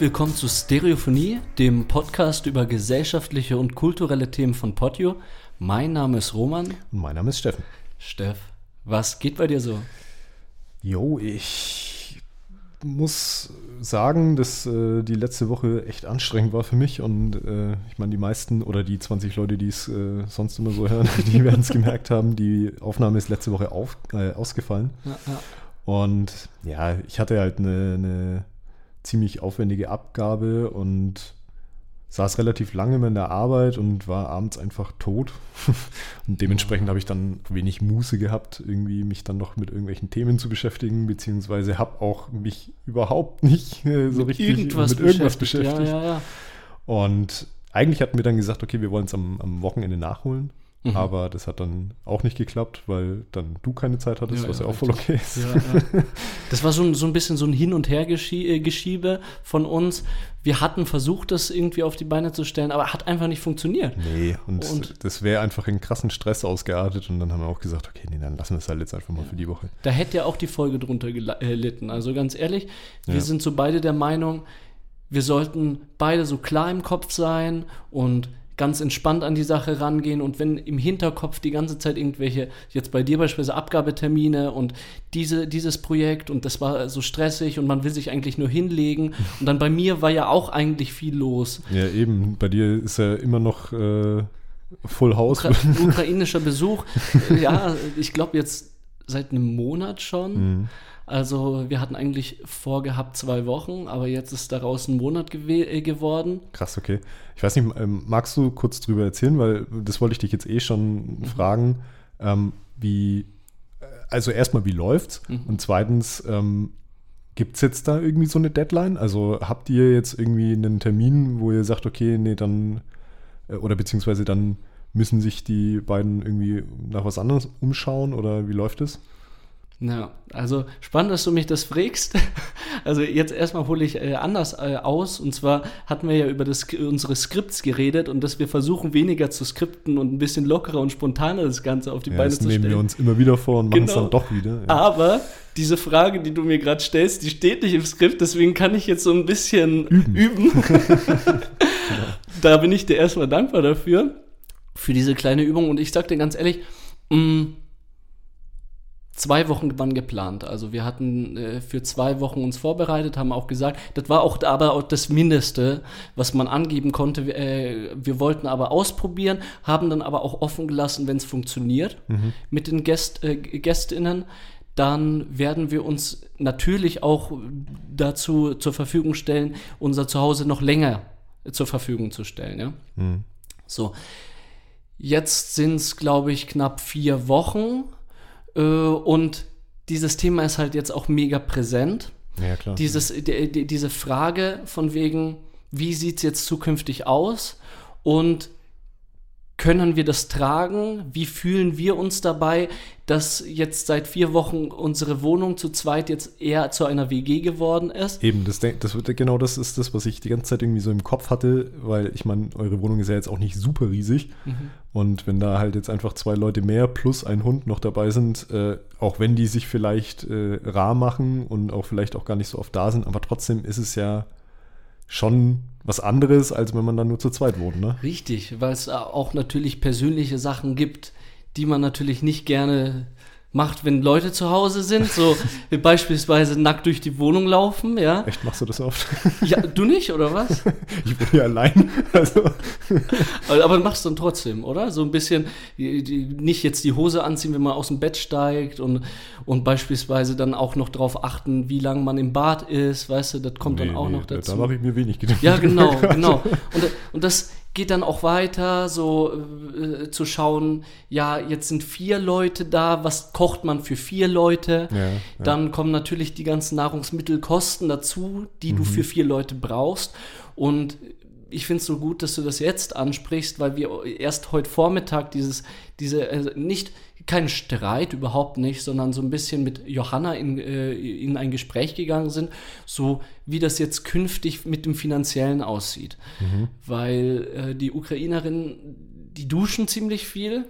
Herzlich willkommen zu Stereophonie, dem Podcast über gesellschaftliche und kulturelle Themen von Potio. Mein Name ist Roman. Und mein Name ist Steffen. Steff, was geht bei dir so? Jo, ich muss sagen, dass äh, die letzte Woche echt anstrengend war für mich und äh, ich meine, die meisten oder die 20 Leute, die es äh, sonst immer so hören, die werden es gemerkt haben, die Aufnahme ist letzte Woche auf, äh, ausgefallen. Ja, ja. Und ja, ich hatte halt eine, eine ziemlich aufwendige Abgabe und saß relativ lange in der Arbeit und war abends einfach tot. und dementsprechend habe ich dann wenig Muße gehabt, irgendwie mich dann noch mit irgendwelchen Themen zu beschäftigen, beziehungsweise habe auch mich überhaupt nicht äh, so Mit richtig irgendwas mit irgendwas beschäftigt. beschäftigt. Ja, ja, ja. Und eigentlich hatten wir dann gesagt, okay, wir wollen es am, am Wochenende nachholen. Mhm. Aber das hat dann auch nicht geklappt, weil dann du keine Zeit hattest, Ja, was ja, ja, auch voll okay ist. Ja. Das war so ein, so ein bisschen so ein Hin- und Her-Geschiebe von uns. Wir hatten versucht, das irgendwie auf die Beine zu stellen, aber hat einfach nicht funktioniert. Nee, und, Und- das wäre einfach in krassen Stress ausgeartet und dann haben wir auch gesagt, okay, nee, dann lassen wir es halt jetzt einfach mal für die Woche. Da hätte ja auch die Folge drunter gela- äh, gelitten. Also ganz ehrlich, wir sind so beide der Meinung, wir sollten beide so klar im Kopf sein und ganz entspannt an die Sache rangehen und wenn im Hinterkopf die ganze Zeit irgendwelche, jetzt bei dir beispielsweise Abgabetermine und diese, dieses Projekt und das war so stressig und man will sich eigentlich nur hinlegen und dann bei mir war ja auch eigentlich viel los. Ja, eben, bei dir ist ja immer noch äh, Full House. Ukra ukrainischer Besuch, ja, ich glaube jetzt seit einem Monat schon. Mhm. Also wir hatten eigentlich vorgehabt zwei Wochen, aber jetzt ist daraus ein Monat gewe- äh, geworden. Krass, okay. Ich weiß nicht, ähm, magst du kurz drüber erzählen, weil das wollte ich dich jetzt eh schon fragen, ähm, wie, äh, also erstmal, wie läuft's? Mhm. Und zweitens, ähm, gibt es jetzt da irgendwie so eine Deadline? Also habt ihr jetzt irgendwie einen Termin, wo ihr sagt, okay, nee, dann, äh, oder beziehungsweise dann müssen sich die beiden irgendwie nach was anderes umschauen oder wie läuft es? Ja, also spannend, dass du mich das fragst. Also jetzt erstmal hole ich äh, anders äh, aus. Und zwar hatten wir ja über das, unsere Skripts geredet und dass wir versuchen, weniger zu skripten und ein bisschen lockerer und spontaner das Ganze auf die Ja, Beine das zu nehmen stellen. wir uns immer wieder vor und machen es Genau. dann doch wieder. Ja. Aber diese Frage, die du mir gerade stellst, die steht nicht im Skript, deswegen kann ich jetzt so ein bisschen üben. da bin ich dir erstmal dankbar dafür, für diese kleine Übung. Und ich sag dir ganz ehrlich, mh, zwei Wochen waren geplant. Also wir hatten äh, für zwei Wochen uns vorbereitet, haben auch gesagt, das war auch aber auch das Mindeste, was man angeben konnte. Wir, äh, wir wollten aber ausprobieren, haben dann aber auch offen gelassen, wenn es funktioniert mit den Gäst, äh, Gästinnen. Dann werden wir uns natürlich auch dazu zur Verfügung stellen, unser Zuhause noch länger zur Verfügung zu stellen. Ja? Mhm. So, jetzt sind es, glaube ich, knapp vier Wochen und dieses Thema ist halt jetzt auch mega präsent. ja, klar. Dieses, die, die, diese Frage von wegen, wie sieht es jetzt zukünftig aus und können wir das tragen? Wie fühlen wir uns dabei, dass jetzt seit vier Wochen unsere Wohnung zu zweit jetzt eher zu einer WG geworden ist? Eben, das, das, wird- genau das ist das, was ich die ganze Zeit irgendwie so im Kopf hatte, weil ich meine, eure Wohnung ist ja jetzt auch nicht super riesig. Und wenn da halt jetzt einfach zwei Leute mehr plus ein Hund noch dabei sind, äh, auch wenn die sich vielleicht äh, rar machen und auch vielleicht auch gar nicht so oft da sind, aber trotzdem ist es ja schon was anderes, als wenn man dann nur zu zweit wohnt, ne? Richtig, weil es auch natürlich persönliche Sachen gibt, die man natürlich nicht gerne macht, wenn Leute zu Hause sind, so beispielsweise nackt durch die Wohnung laufen, ja. Echt, machst du das oft? Ja, du nicht, oder was? ich bin ja allein. Also, Aber du machst dann trotzdem, oder? So ein bisschen, die, die, nicht jetzt die Hose anziehen, wenn man aus dem Bett steigt und, und beispielsweise dann auch noch darauf achten, wie lange man im Bad ist, weißt du, das kommt dann nee, auch nee, noch da- dazu. Da mache ich mir wenig Gedanken. Ja, genau, genau. Und, und das geht dann auch weiter, so äh, zu schauen, ja, jetzt sind vier Leute da, was kocht man für vier Leute? Ja, ja. Dann kommen natürlich die ganzen Nahrungsmittelkosten dazu, die Mhm. du für vier Leute brauchst. Und ich finde es so gut, dass du das jetzt ansprichst, weil wir erst heute Vormittag dieses, diese, äh, nicht, kein Streit, überhaupt nicht, sondern so ein bisschen mit Johanna in, äh, in ein Gespräch gegangen sind, so wie das jetzt künftig mit dem Finanziellen aussieht. Weil äh, die Ukrainerinnen, die duschen ziemlich viel.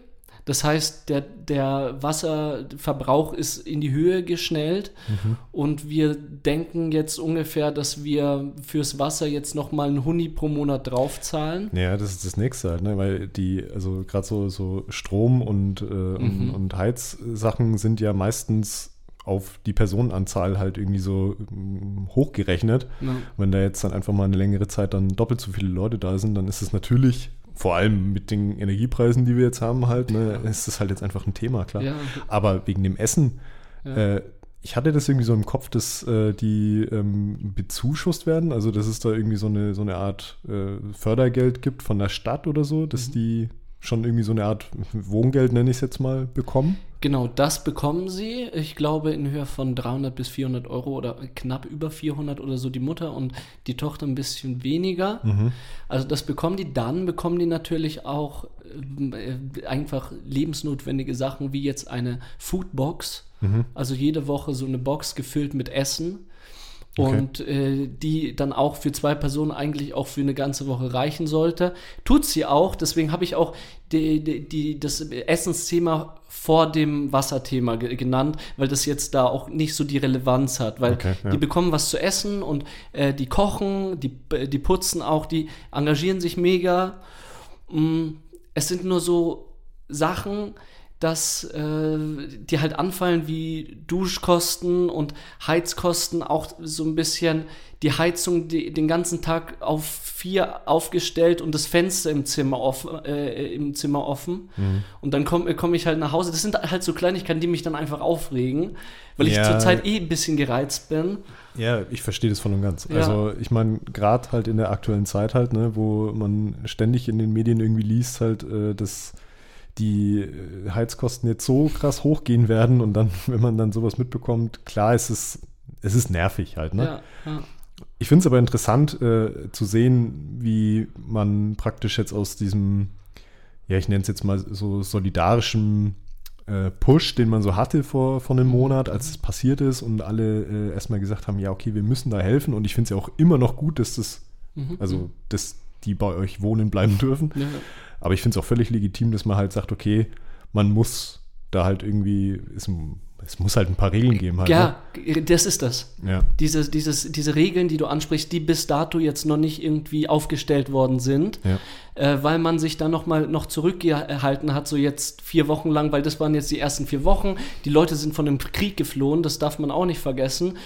Das heißt, der, der Wasserverbrauch ist in die Höhe geschnellt mhm. und wir denken jetzt ungefähr, dass wir fürs Wasser jetzt nochmal einen Huni pro Monat draufzahlen. Ja, das ist das nächste halt, ne? weil die, also gerade so, so Strom und, äh, mhm. und, und Heizsachen sind ja meistens auf die Personenanzahl halt irgendwie so mm, hochgerechnet. Ja. Wenn da jetzt dann einfach mal eine längere Zeit dann doppelt so viele Leute da sind, dann ist es natürlich vor allem mit den Energiepreisen, die wir jetzt haben, halt, ne, ist das halt jetzt einfach ein Thema, klar. Ja. Aber wegen dem Essen, ja. äh, ich hatte das irgendwie so im Kopf, dass äh, die ähm, bezuschusst werden, also dass es da irgendwie so eine, so eine Art äh, Fördergeld gibt von der Stadt oder so, dass mhm. die schon irgendwie so eine Art Wohngeld, nenne ich es jetzt mal, bekommen? Genau, das bekommen sie. Ich glaube in Höhe von 300 bis 400 Euro oder knapp über 400 oder so die Mutter und die Tochter ein bisschen weniger. Mhm. Also das bekommen die. Dann bekommen die natürlich auch äh, einfach lebensnotwendige Sachen wie jetzt eine Foodbox. Mhm. Also jede Woche so eine Box gefüllt mit Essen Okay. Und äh, die dann auch für zwei Personen eigentlich auch für eine ganze Woche reichen sollte. Tut sie auch, deswegen habe ich auch die, die, die, das Essensthema vor dem Wasserthema genannt, weil das jetzt da auch nicht so die Relevanz hat, weil okay, ja. die bekommen was zu essen und äh, die kochen, die, die putzen auch, die engagieren sich mega. Mm, es sind nur so Sachen, dass äh, die halt anfallen wie Duschkosten und Heizkosten, auch so ein bisschen die Heizung die, den ganzen Tag auf vier aufgestellt und das Fenster im Zimmer offen, äh, im Zimmer offen. Mhm. Und dann komme komm ich halt nach Hause. Das sind halt so Kleinigkeiten, die mich dann einfach aufregen, weil ich zurzeit eh ein bisschen gereizt bin. Ja, ich verstehe das voll und ganz. Ja. Also ich meine, gerade halt in der aktuellen Zeit halt, ne, wo man ständig in den Medien irgendwie liest, halt, äh, dass die äh, Heizkosten jetzt so krass hochgehen werden und dann, wenn man dann sowas mitbekommt, klar, es ist, es ist nervig halt, ne? Ja, ja. Ich finde es aber interessant äh, zu sehen, wie man praktisch jetzt aus diesem, ja, ich nenne es jetzt mal so solidarischen äh, Push, den man so hatte vor, vor einem Monat, als es passiert ist und alle äh, erstmal gesagt haben, ja, okay, wir müssen da helfen und ich finde es ja auch immer noch gut, dass das, mhm. also, mhm. dass die bei euch wohnen bleiben dürfen. Ja. Aber ich finde es auch völlig legitim, dass man halt sagt, okay, man muss da halt irgendwie, es, es muss halt ein paar Regeln geben. Halt, ja, ne? das ist das. Ja. Diese, dieses, diese Regeln, die du ansprichst, die bis dato jetzt noch nicht irgendwie aufgestellt worden sind, ja. äh, weil man sich dann nochmal noch zurückgehalten hat, so jetzt vier Wochen lang, weil das waren jetzt die ersten vier Wochen. Die Leute sind von dem Krieg geflohen, das darf man auch nicht vergessen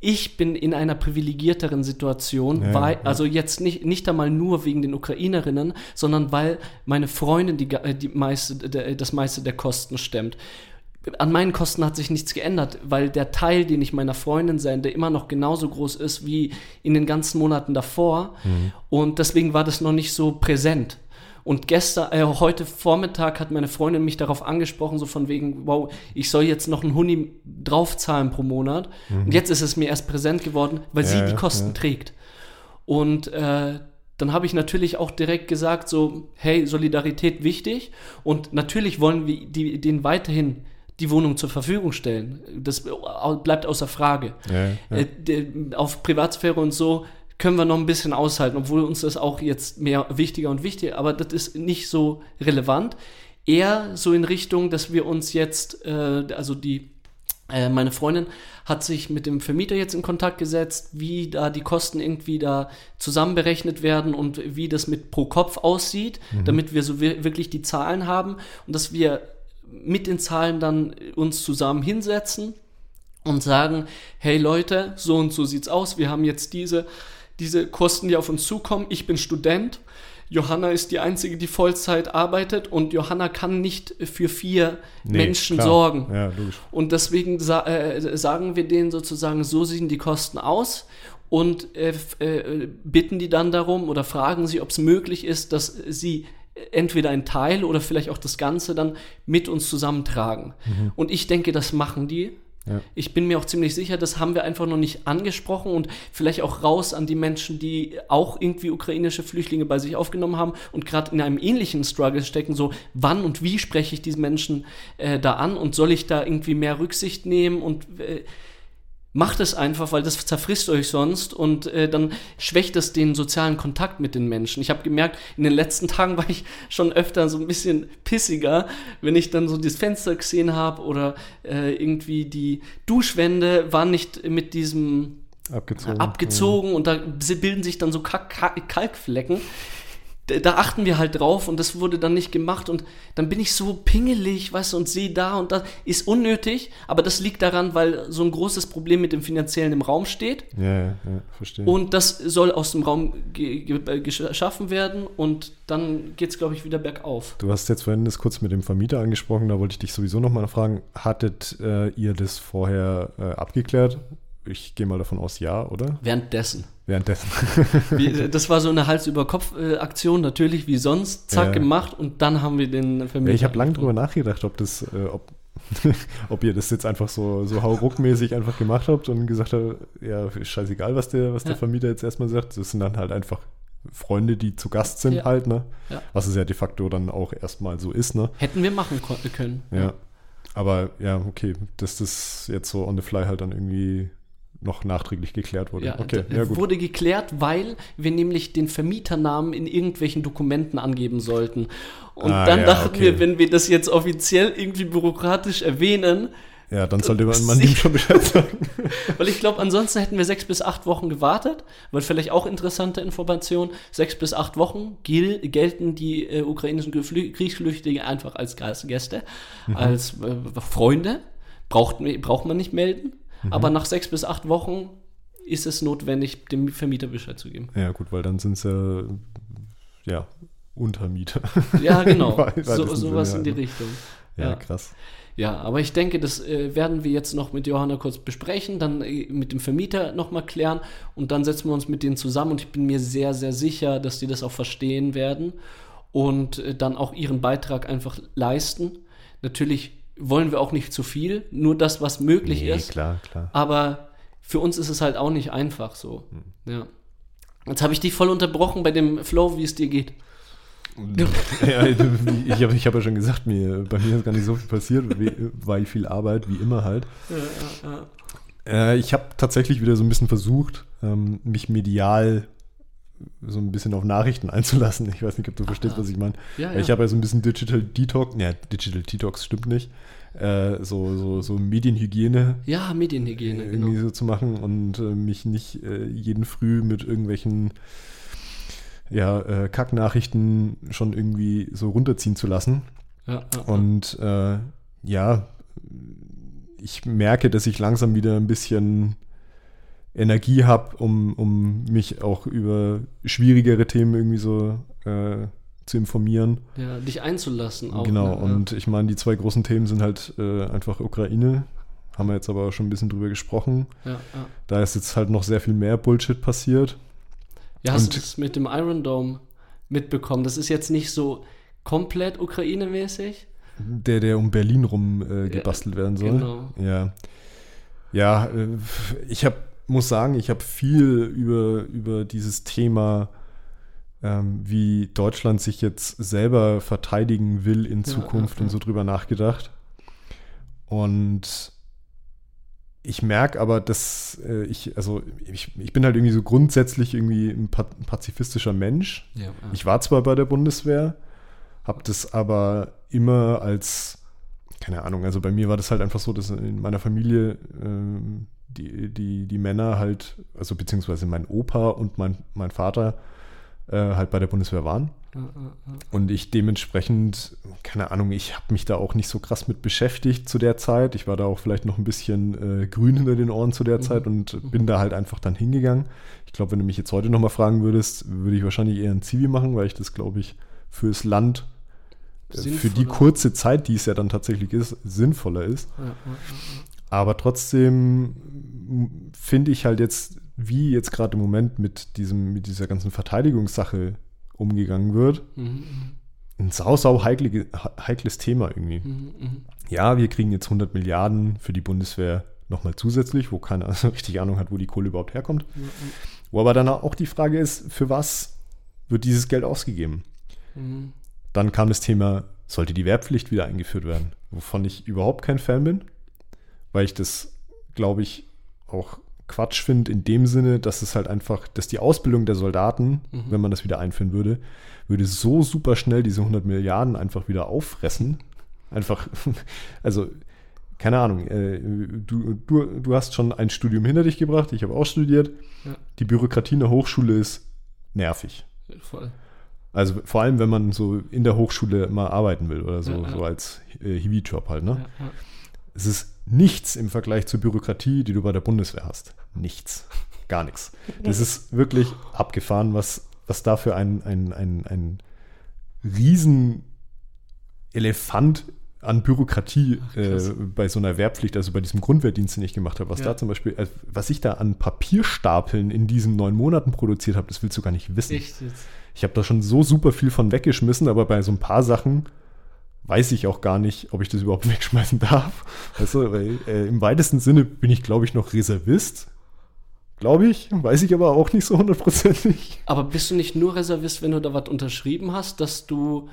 ich bin in einer privilegierteren Situation, ja, weil, ja. also jetzt nicht, nicht einmal nur wegen den Ukrainerinnen, sondern weil meine Freundin die, die meiste, das meiste der Kosten stemmt. An meinen Kosten hat sich nichts geändert, weil der Teil, den ich meiner Freundin sende, immer noch genauso groß ist wie in den ganzen Monaten davor. Mhm. Und deswegen war das noch nicht so präsent. Und gestern, äh, heute Vormittag hat meine Freundin mich darauf angesprochen, so von wegen, wow, ich soll jetzt noch einen Huni draufzahlen pro Monat. Mhm. Und jetzt ist es mir erst präsent geworden, weil ja, sie die Kosten ja. trägt. Und äh, dann habe ich natürlich auch direkt gesagt, so, hey, Solidarität wichtig. Und natürlich wollen wir die, denen weiterhin die Wohnung zur Verfügung stellen. Das bleibt außer Frage. Ja, ja. Äh, auf Privatsphäre und so können wir noch ein bisschen aushalten, obwohl uns das auch jetzt mehr wichtiger und wichtiger, aber das ist nicht so relevant. Eher so in Richtung, dass wir uns jetzt, äh, also die, äh, meine Freundin hat sich mit dem Vermieter jetzt in Kontakt gesetzt, wie da die Kosten irgendwie da zusammenberechnet werden und wie das mit pro Kopf aussieht, mhm. damit wir so wirklich die Zahlen haben und dass wir mit den Zahlen dann uns zusammen hinsetzen und sagen, hey Leute, so und so sieht's aus, wir haben jetzt diese diese Kosten, die auf uns zukommen. Ich bin Student. Johanna ist die Einzige, die Vollzeit arbeitet und Johanna kann nicht für vier nee, Menschen klar. sorgen. Ja, und deswegen sa äh, sagen wir denen sozusagen, so sehen die Kosten aus und äh, äh, bitten die dann darum oder fragen sie, ob es möglich ist, dass sie entweder ein Teil oder vielleicht auch das Ganze dann mit uns zusammentragen. Mhm. Und ich denke, das machen die. Ich bin mir auch ziemlich sicher, das haben wir einfach noch nicht angesprochen und vielleicht auch raus an die Menschen, die auch irgendwie ukrainische Flüchtlinge bei sich aufgenommen haben und gerade in einem ähnlichen Struggle stecken, so wann und wie spreche ich diese Menschen äh, da an und soll ich da irgendwie mehr Rücksicht nehmen und äh, Macht es einfach, weil das zerfrisst euch sonst und äh, dann schwächt es den sozialen Kontakt mit den Menschen. Ich habe gemerkt, in den letzten Tagen war ich schon öfter so ein bisschen pissiger, wenn ich dann so das Fenster gesehen habe oder äh, irgendwie die Duschwände waren nicht mit diesem Abgezogen. abgezogen ja. und da bilden sich dann so Kalkflecken da achten wir halt drauf und das wurde dann nicht gemacht und dann bin ich so pingelig, weißt du, und sehe da und das ist unnötig, aber das liegt daran, weil so ein großes Problem mit dem Finanziellen im Raum steht. Ja, ja, ja verstehe. Und das soll aus dem Raum äh, geschaffen werden und dann geht es, glaube ich, wieder bergauf. Du hast jetzt vorhin das kurz mit dem Vermieter angesprochen, da wollte ich dich sowieso nochmal fragen, hattet äh, ihr das vorher äh, abgeklärt? Ich gehe mal davon aus, ja, oder? Währenddessen. Währenddessen. wie, das war so eine Hals-über-Kopf-Aktion, natürlich wie sonst, zack, ja. gemacht und dann haben wir den Vermieter. Ja, ich habe lange drüber nachgedacht, ob das, äh, ob, ob ihr das jetzt einfach so, so hauruckmäßig einfach gemacht habt und gesagt habt, ja, scheißegal, was der, was der Vermieter jetzt erstmal sagt. Das sind dann halt einfach Freunde, die zu Gast sind, ja. halt, ne? Ja. Was es ja de facto dann auch erstmal so ist, ne? Hätten wir machen können. Ja. Aber ja, okay, dass das jetzt so on the fly halt dann irgendwie noch nachträglich geklärt wurde. Ja, okay, ja, gut. wurde geklärt, weil wir nämlich den Vermieternamen in irgendwelchen Dokumenten angeben sollten. Und ah, dann ja, dachten okay. wir, wenn wir das jetzt offiziell irgendwie bürokratisch erwähnen, ja, dann sollte man, man ihm schon Bescheid sagen. weil ich glaube, ansonsten hätten wir sechs bis acht Wochen gewartet, weil vielleicht auch interessante Information. Sechs bis acht Wochen gel gelten die äh, ukrainischen Kriegsflüchtlinge einfach als Gäste, mhm. als äh, Freunde. Braucht, braucht man nicht melden. Mhm. Aber nach sechs bis acht Wochen ist es notwendig, dem Vermieter Bescheid zu geben. Ja, gut, weil dann sind es ja, ja Untermieter. Ja, genau. so, sowas in die Richtung. Ja, ja, krass. Ja, aber ich denke, das äh, werden wir jetzt noch mit Johanna kurz besprechen, dann äh, mit dem Vermieter nochmal klären und dann setzen wir uns mit denen zusammen und ich bin mir sehr, sehr sicher, dass die das auch verstehen werden und äh, dann auch ihren Beitrag einfach leisten. Natürlich wollen wir auch nicht zu viel, nur das, was möglich nee, ist. klar, klar. Aber für uns ist es halt auch nicht einfach so. Hm. Ja. Jetzt habe ich dich voll unterbrochen bei dem Flow, wie es dir geht. ja, ich habe ich hab ja schon gesagt, mir, bei mir ist gar nicht so viel passiert, weil viel Arbeit, wie immer halt. Ja, ja, ja. Äh, ich habe tatsächlich wieder so ein bisschen versucht, ähm, mich medial so ein bisschen auf Nachrichten einzulassen. Ich weiß nicht, ob du verstehst, ah, was ich meine. Ja, ja. Ich habe ja so ein bisschen Digital Detox, ne, Digital Detox stimmt nicht. Äh, so, so, so Medienhygiene. Ja, Medienhygiene. Äh, irgendwie genau. so zu machen und äh, mich nicht äh, jeden Früh mit irgendwelchen ja, äh, Kacknachrichten schon irgendwie so runterziehen zu lassen. Ja, ja, und äh, ja, ich merke, dass ich langsam wieder ein bisschen Energie habe, um, um mich auch über schwierigere Themen irgendwie so äh, zu informieren. Ja, dich einzulassen auch. Genau, ne? und ich meine, die zwei großen Themen sind halt äh, einfach Ukraine. Haben wir jetzt aber schon ein bisschen drüber gesprochen. Ja, ja. Da ist jetzt halt noch sehr viel mehr Bullshit passiert. Ja, hast und, du das mit dem Iron Dome mitbekommen? Das ist jetzt nicht so komplett Ukraine-mäßig. Der, der um Berlin rum äh, gebastelt ja, werden soll. Genau. Ja. Ja, äh, ich habe muss sagen, ich habe viel über, über dieses Thema, ähm, wie Deutschland sich jetzt selber verteidigen will in Zukunft ja, ja, ja. und so drüber nachgedacht. Und ich merke aber, dass äh, ich, also ich, ich bin halt irgendwie so grundsätzlich irgendwie ein pazifistischer Mensch. Ich war zwar bei der Bundeswehr, habe das aber immer als, keine Ahnung, also bei mir war das halt einfach so, dass in meiner Familie ähm, die, die, die Männer halt, also beziehungsweise mein Opa und mein, mein Vater äh, halt bei der Bundeswehr waren. Und ich dementsprechend, keine Ahnung, ich habe mich da auch nicht so krass mit beschäftigt zu der Zeit. Ich war da auch vielleicht noch ein bisschen äh, grün hinter den Ohren zu der mhm. Zeit und mhm. bin da halt einfach dann hingegangen. Ich glaube, wenn du mich jetzt heute nochmal fragen würdest, würde ich wahrscheinlich eher ein Zivi machen, weil ich das, glaube ich, fürs Land, äh, für die kurze Zeit, die es ja dann tatsächlich ist, sinnvoller ist. Ja, ja, ja. Aber trotzdem finde ich halt jetzt, wie jetzt gerade im Moment mit, diesem, mit dieser ganzen Verteidigungssache umgegangen wird, mhm. ein sau, sau heikle, heikles Thema irgendwie. Mhm, mh. Ja, wir kriegen jetzt 100 Milliarden für die Bundeswehr nochmal zusätzlich, wo keiner richtig Ahnung hat, wo die Kohle überhaupt herkommt. Mhm. Wo aber dann auch die Frage ist, für was wird dieses Geld ausgegeben? Mhm. Dann kam das Thema, sollte die Wehrpflicht wieder eingeführt werden, wovon ich überhaupt kein Fan bin weil ich das, glaube ich, auch Quatsch finde in dem Sinne, dass es halt einfach, dass die Ausbildung der Soldaten, Mhm. wenn man das wieder einführen würde, würde so super schnell diese 100 Milliarden einfach wieder auffressen. Einfach, also keine Ahnung, äh, du, du, du hast schon ein Studium hinter dich gebracht, ich habe auch studiert. Ja. Die Bürokratie in der Hochschule ist nervig. Voll. Also vor allem, wenn man so in der Hochschule mal arbeiten will oder so, Ja, ja. so als äh, Hiwi-Job halt, ne? Es ist nichts im Vergleich zur Bürokratie, die du bei der Bundeswehr hast. Nichts. Gar nichts. Das ist wirklich abgefahren, was, was da für ein, ein, ein, ein riesen Elefant an Bürokratie Ach, äh, bei so einer Wehrpflicht, also bei diesem Grundwehrdienst, den ich gemacht habe, was Ja. da zum Beispiel, äh, was ich da an Papierstapeln in diesen neun Monaten produziert habe, das willst du gar nicht wissen. Echt jetzt? Ich habe da schon so super viel von weggeschmissen, aber bei so ein paar Sachen weiß ich auch gar nicht, ob ich das überhaupt wegschmeißen darf. Du, weil, äh, im weitesten Sinne bin ich, glaube ich, noch Reservist. Glaube ich, weiß ich aber auch nicht so hundertprozentig. Aber bist du nicht nur Reservist, wenn du da was unterschrieben hast, dass du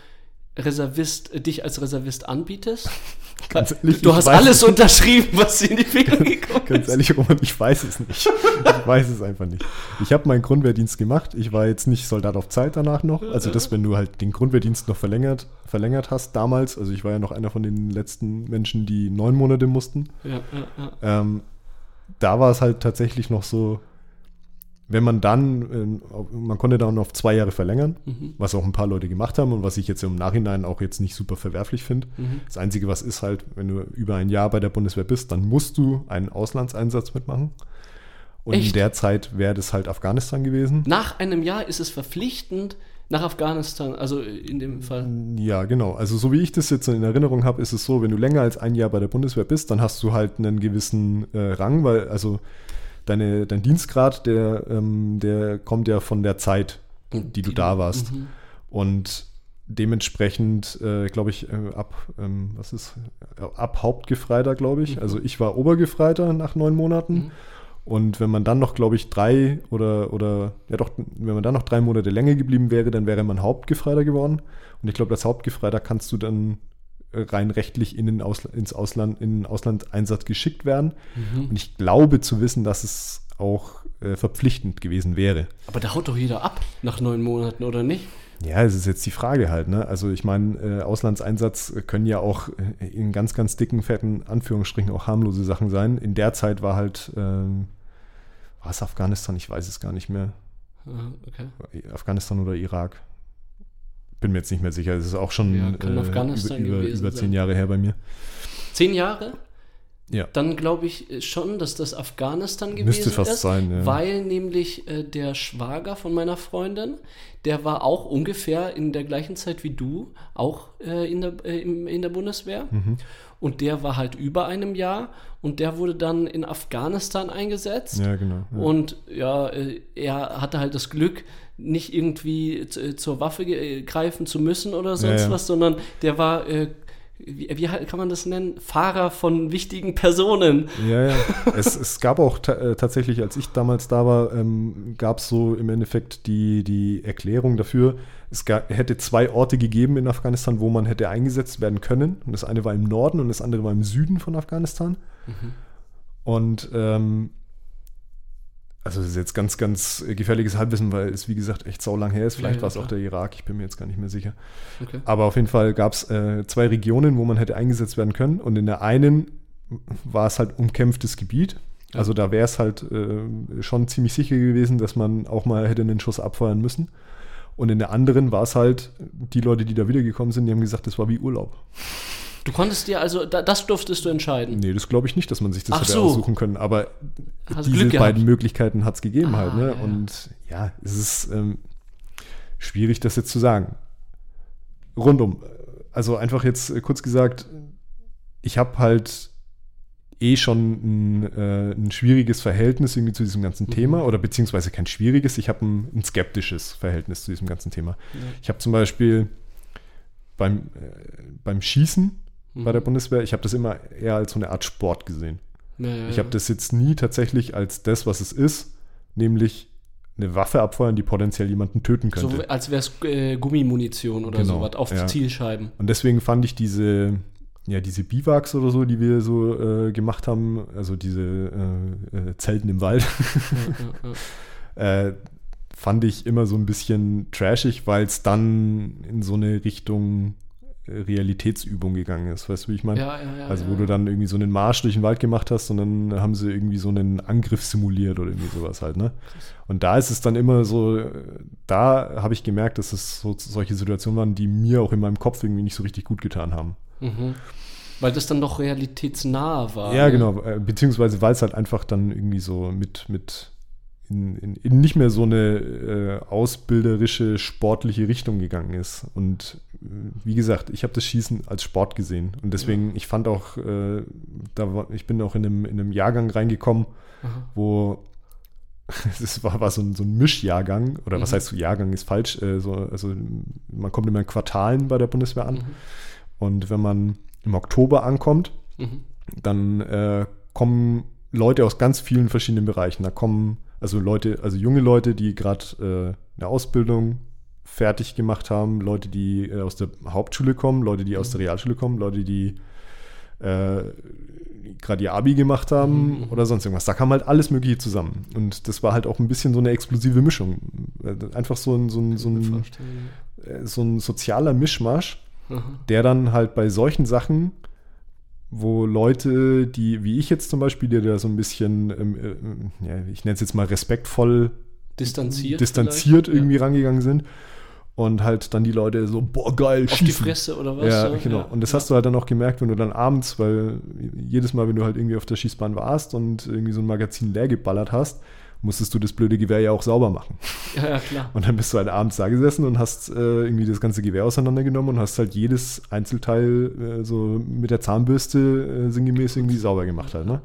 Reservist, dich als Reservist anbietest? Ganz ehrlich, du hast alles es- unterschrieben, was dir in die Finger gekommen Ganz ist. ehrlich, Roman, ich weiß es nicht. Ich weiß es einfach nicht. Ich habe meinen Grundwehrdienst gemacht. Ich war jetzt nicht Soldat auf Zeit danach noch. Also das, wenn du halt den Grundwehrdienst noch verlängert, verlängert hast damals. Also ich war ja noch einer von den letzten Menschen, die neun Monate mussten. Ja, ja, ja. Ähm, da war es halt tatsächlich noch so, wenn man dann, ähm, man konnte dann auf zwei Jahre verlängern, Mhm. was auch ein paar Leute gemacht haben und was ich jetzt im Nachhinein auch jetzt nicht super verwerflich finde. Mhm. Das Einzige, was ist halt, wenn du über ein Jahr bei der Bundeswehr bist, dann musst du einen Auslandseinsatz mitmachen. Und in Echt? der Zeit wäre das halt Afghanistan gewesen. Nach einem Jahr ist es verpflichtend nach Afghanistan, also in dem Fall. Ja, genau. Also so wie ich das jetzt in Erinnerung habe, ist es so, wenn du länger als ein Jahr bei der Bundeswehr bist, dann hast du halt einen gewissen äh, Rang, weil also deine, dein Dienstgrad, der, ähm, der kommt ja von der Zeit, die du da warst. Mhm. Und dementsprechend, äh, glaube ich, äh, ab, ähm, was ist, äh, ab Hauptgefreiter, glaube ich. Mhm. Also ich war Obergefreiter nach neun Monaten. Mhm. Und wenn man dann noch, glaube ich, drei oder, oder, ja doch, wenn man dann noch drei Monate länger geblieben wäre, dann wäre man Hauptgefreiter geworden. Und ich glaube, als Hauptgefreiter kannst du dann rein rechtlich in den Ausla ins Ausland, in den Auslandseinsatz geschickt werden. Mhm. Und ich glaube zu wissen, dass es auch äh, verpflichtend gewesen wäre. Aber da haut doch jeder ab nach neun Monaten, oder nicht? Ja, es ist jetzt die Frage halt, ne? Also ich meine, äh, Auslandseinsatz können ja auch äh, in ganz, ganz dicken, fetten Anführungsstrichen auch harmlose Sachen sein. In der Zeit war halt, ähm, war es Afghanistan? Ich weiß es gar nicht mehr. Ah, Okay. Afghanistan oder Irak? Bin mir jetzt nicht mehr sicher. Es ist auch schon Ja, Afghanistan über, über, zehn Jahre her bei mir. Zehn Jahre? Ja. Dann glaube ich äh, schon, dass das Afghanistan gewesen Müsste fast ist. sein, ja. Weil nämlich äh, der Schwager von meiner Freundin, der war auch ungefähr in der gleichen Zeit wie du, auch äh, in, der, äh, in der Bundeswehr. Mhm. Und der war halt über einem Jahr und der wurde dann in Afghanistan eingesetzt. Ja, genau. Ja. Und ja, äh, er hatte halt das Glück, nicht irgendwie äh, zur Waffe äh, greifen zu müssen oder sonst ja. was, sondern der war, äh, wie, wie kann man das nennen? Fahrer von wichtigen Personen. Ja, ja. es, es gab auch äh, tatsächlich, als ich damals da war, ähm, gab es so im Endeffekt die, die Erklärung dafür, es hätte zwei Orte gegeben in Afghanistan, wo man hätte eingesetzt werden können. Und das eine war im Norden und das andere war im Süden von Afghanistan. Und ähm, also das ist jetzt ganz, ganz gefährliches Halbwissen, weil es, wie gesagt, echt saulang her ist. Vielleicht Ja, ja, war es auch der Irak, ich bin mir jetzt gar nicht mehr sicher. Okay. Aber auf jeden Fall gab es äh, zwei Regionen, wo man hätte eingesetzt werden können. Und in der einen war es halt umkämpftes Gebiet. Ja. Also da wäre es halt äh, schon ziemlich sicher gewesen, dass man auch mal hätte einen Schuss abfeuern müssen. Und in der anderen war es halt, die Leute, die da wiedergekommen sind, die haben gesagt, das war wie Urlaub. Du konntest dir also, da, das durftest du entscheiden. Nee, das glaube ich nicht, dass man sich das Ach hätte so. aussuchen können. Aber Hast diese beiden Möglichkeiten hat es gegeben Ah, halt. Ne? ja, ja. Und ja, es ist ähm, schwierig, das jetzt zu sagen. Rundum. Also einfach jetzt äh, kurz gesagt, ich habe halt eh schon ein, äh, ein schwieriges Verhältnis irgendwie zu diesem ganzen Mhm. Thema oder beziehungsweise kein schwieriges, ich habe ein, ein skeptisches Verhältnis zu diesem ganzen Thema. Ja. Ich habe zum Beispiel beim, äh, beim Schießen bei der Mhm. Bundeswehr, ich habe das immer eher als so eine Art Sport gesehen. Ja, ja, Ich habe das jetzt nie tatsächlich als das, was es ist, nämlich eine Waffe abfeuern, die potenziell jemanden töten könnte. So, als wäre es äh, Gummimunition oder Genau, sowas auf ja. Zielscheiben. Und deswegen fand ich diese, ja, diese Biwaks oder so, die wir so äh, gemacht haben, also diese äh, äh, Zelten im Wald, ja, ja, äh, fand ich immer so ein bisschen trashig, weil es dann in so eine Richtung Realitätsübung gegangen ist. Weißt du, wie ich meine? Ja, ja, ja, also, wo du dann irgendwie so einen Marsch durch den Wald gemacht hast und dann haben sie irgendwie so einen Angriff simuliert oder irgendwie sowas halt, ne? Und da ist es dann immer so, da habe ich gemerkt, dass es so solche Situationen waren, die mir auch in meinem Kopf irgendwie nicht so richtig gut getan haben. Mhm. Weil das dann doch realitätsnah war. Ja, ne? genau. Äh, beziehungsweise weil es halt einfach dann irgendwie so mit, mit in, in, in nicht mehr so eine äh, ausbilderische, sportliche Richtung gegangen ist. Und wie gesagt, ich habe das Schießen als Sport gesehen. Und deswegen, ja. ich fand auch, äh, da war, ich bin auch in einem, in einem Jahrgang reingekommen, Aha. wo es war, war so, ein, so ein Mischjahrgang, oder mhm. was heißt so Jahrgang ist falsch, äh, so, also man kommt immer in Quartalen bei der Bundeswehr an. Mhm. Und wenn man im Oktober ankommt, mhm. dann äh, kommen Leute aus ganz vielen verschiedenen Bereichen. Da kommen also Leute, also junge Leute, die gerade äh, eine Ausbildung fertig gemacht haben, Leute, die äh, aus der Hauptschule kommen, Leute, die aus der Realschule kommen, Leute, die äh, gerade ihr Abi gemacht haben mhm. oder sonst irgendwas. Da kam halt alles Mögliche zusammen. Und das war halt auch ein bisschen so eine explosive Mischung. Äh, einfach so ein, so ein, so ein, äh, so ein sozialer Mischmasch, mhm. der dann halt bei solchen Sachen wo Leute, die, wie ich jetzt zum Beispiel, die da so ein bisschen, ähm, äh, ja, ich nenne es jetzt mal respektvoll distanziert, distanziert irgendwie ja. rangegangen sind. Und halt dann die Leute so, boah, geil, Auf schießen. die Fresse oder was? Ja, so? genau. Ja, und das ja. hast du halt dann auch gemerkt, wenn du dann abends, weil jedes Mal, wenn du halt irgendwie auf der Schießbahn warst und irgendwie so ein Magazin leer geballert hast, musstest du das blöde Gewehr ja auch sauber machen. Ja, ja, klar. Und dann bist du halt abends da gesessen und hast äh, irgendwie das ganze Gewehr auseinandergenommen und hast halt jedes Einzelteil äh, so mit der Zahnbürste äh, sinngemäß irgendwie sauber gemacht halt, ne?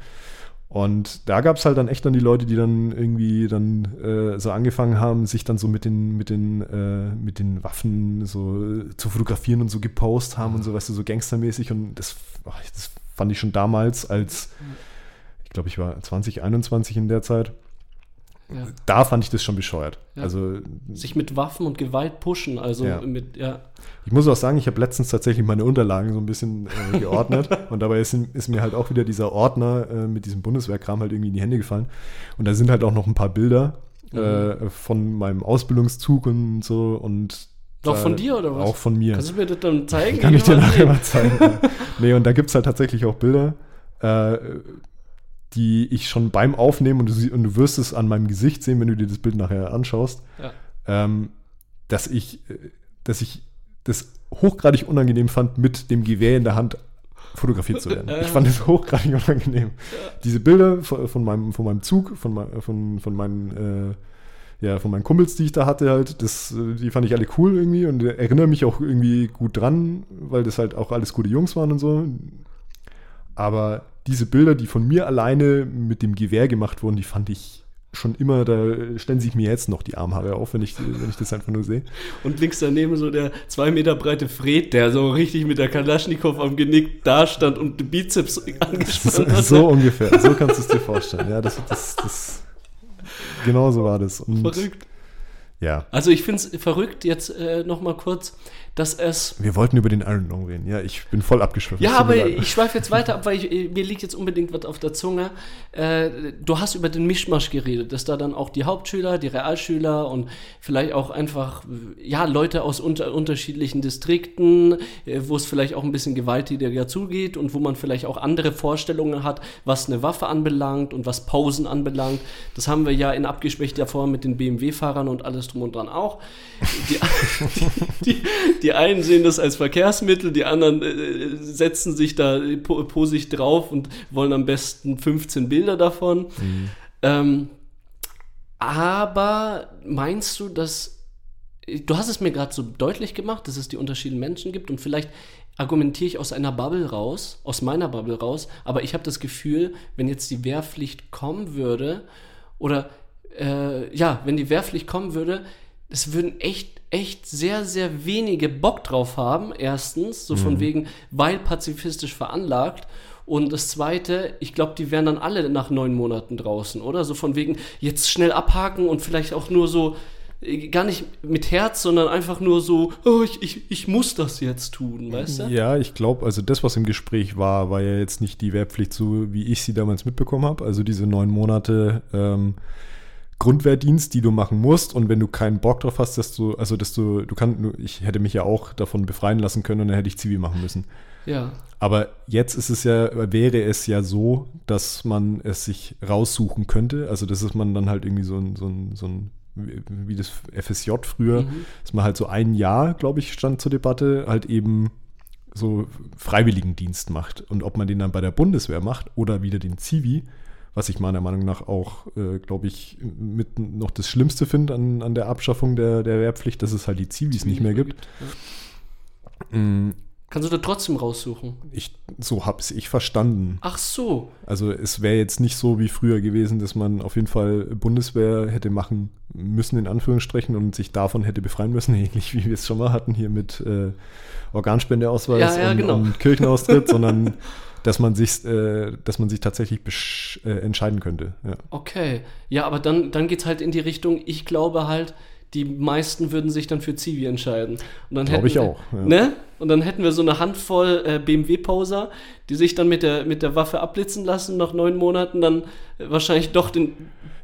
Und da gab es halt dann echt dann die Leute, die dann irgendwie dann äh, so angefangen haben, sich dann so mit den, mit den, äh, mit den Waffen so äh, zu fotografieren und so gepostet haben und so, weißt du, so gangstermäßig. Und das, ach, das fand ich schon damals als, ich glaube, ich war 20, 21 in der Zeit, ja. Da fand ich das schon bescheuert. Ja. Also, Sich mit Waffen und Gewalt pushen, also ja. mit, ja. Ich muss auch sagen, ich habe letztens tatsächlich meine Unterlagen so ein bisschen äh, geordnet und dabei ist, ist, mir halt auch wieder dieser Ordner äh, mit diesem Bundeswehrkram halt irgendwie in die Hände gefallen. Und da sind halt auch noch ein paar Bilder mhm. äh, von meinem Ausbildungszug und so und noch von dir oder was? Auch von mir. Kannst du mir das dann zeigen? Kann ich dir nachher mal zeigen. nee, und da gibt es halt tatsächlich auch Bilder. Die ich schon beim Aufnehmen und du, und du wirst es an meinem Gesicht sehen, wenn du dir das Bild nachher anschaust, ja. ähm, dass ich, äh, dass ich das hochgradig unangenehm fand, mit dem Gewehr in der Hand fotografiert zu werden. Ich fand es hochgradig unangenehm. Diese Bilder von, von, meinem, von meinem Zug, von, von, von meinen äh, ja, von meinen Kumpels, die ich da hatte, halt, das, äh, die fand ich alle cool irgendwie und erinnere mich auch irgendwie gut dran, weil das halt auch alles gute Jungs waren und so. Aber diese Bilder, die von mir alleine mit dem Gewehr gemacht wurden, die fand ich schon immer, da stellen sich mir jetzt noch die Armhaare auf, wenn ich, wenn ich das einfach nur sehe. Und links daneben so der zwei Meter breite Fred, der so richtig mit der Kalaschnikow am Genick dastand und die Bizeps angespannt so, hat. So ungefähr, so kannst du es dir vorstellen. Ja, das, das, das, genau so war das. Und Verrückt. Ja. Also ich finde es verrückt, jetzt äh, nochmal kurz, dass es. Wir wollten über den Iron Long reden. Ja, ich bin voll abgeschwiffen. Ja, aber ich schweife jetzt weiter ab, weil ich, äh, mir liegt jetzt unbedingt was auf der Zunge. Äh, du hast über den Mischmasch geredet, dass da dann auch die Hauptschüler, die Realschüler und vielleicht auch einfach ja Leute aus unter, unterschiedlichen Distrikten, äh, wo es vielleicht auch ein bisschen gewalttätiger zugeht und wo man vielleicht auch andere Vorstellungen hat, was eine Waffe anbelangt und was Pausen anbelangt. Das haben wir ja in abgeschwächter Form mit den BMW-Fahrern und alles drum und dran auch. Die, die, die einen sehen das als Verkehrsmittel, die anderen äh, setzen sich da po, posig drauf und wollen am besten 15 Bilder davon. Mhm. Ähm, aber meinst du, dass du hast es mir gerade so deutlich gemacht, dass es die unterschiedlichen Menschen gibt und vielleicht argumentiere ich aus einer Bubble raus, aus meiner Bubble raus, aber ich habe das Gefühl, wenn jetzt die Wehrpflicht kommen würde oder äh, ja, wenn die Wehrpflicht kommen würde, es würden echt, echt sehr, sehr wenige Bock drauf haben. Erstens, so von mhm. wegen, weil pazifistisch veranlagt. Und das Zweite, ich glaube, die wären dann alle nach neun Monaten draußen, oder? So von wegen, jetzt schnell abhaken und vielleicht auch nur so äh, gar nicht mit Herz, sondern einfach nur so, oh, ich, ich, ich muss das jetzt tun, weißt du? Ja, ich glaube, also das, was im Gespräch war, war ja jetzt nicht die Wehrpflicht so, wie ich sie damals mitbekommen habe. Also diese neun Monate ähm, Grundwehrdienst, die du machen musst. Und wenn du keinen Bock drauf hast, dass du, also dass du, du kannst, ich hätte mich ja auch davon befreien lassen können und dann hätte ich Zivi machen müssen. Ja. Aber jetzt ist es ja, wäre es ja so, dass man es sich raussuchen könnte. Also das ist man dann halt irgendwie so ein, so ein, so ein wie das FSJ früher, Mhm. dass man halt so ein Jahr, glaube ich, stand zur Debatte, halt eben so Freiwilligendienst macht. Und ob man den dann bei der Bundeswehr macht oder wieder den Zivi, was ich meiner Meinung nach auch, äh, glaube ich, mit noch das Schlimmste finde an, an der Abschaffung der, der Wehrpflicht, dass es halt die Zivis nicht mehr gibt. Ja. Mm, Kannst du da trotzdem raussuchen? Ich, so habe es ich verstanden. Ach so. Also es wäre jetzt nicht so wie früher gewesen, dass man auf jeden Fall Bundeswehr hätte machen müssen, in Anführungsstrichen, und sich davon hätte befreien müssen, ähnlich wie wir es schon mal hatten hier mit äh, Organspendeausweis Ja, ja, und, genau. und Kirchenaustritt, sondern dass man sich, äh, dass man sich tatsächlich besch- äh, entscheiden könnte. Ja. Okay. Ja, aber dann, dann geht es halt in die Richtung, ich glaube halt, die meisten würden sich dann für Zivi entscheiden. Und dann Glaube ich auch, ja. Ne? Und dann hätten wir so eine Handvoll äh, BMW-Poser, die sich dann mit der, mit der Waffe abblitzen lassen, nach neun Monaten dann äh, wahrscheinlich doch den.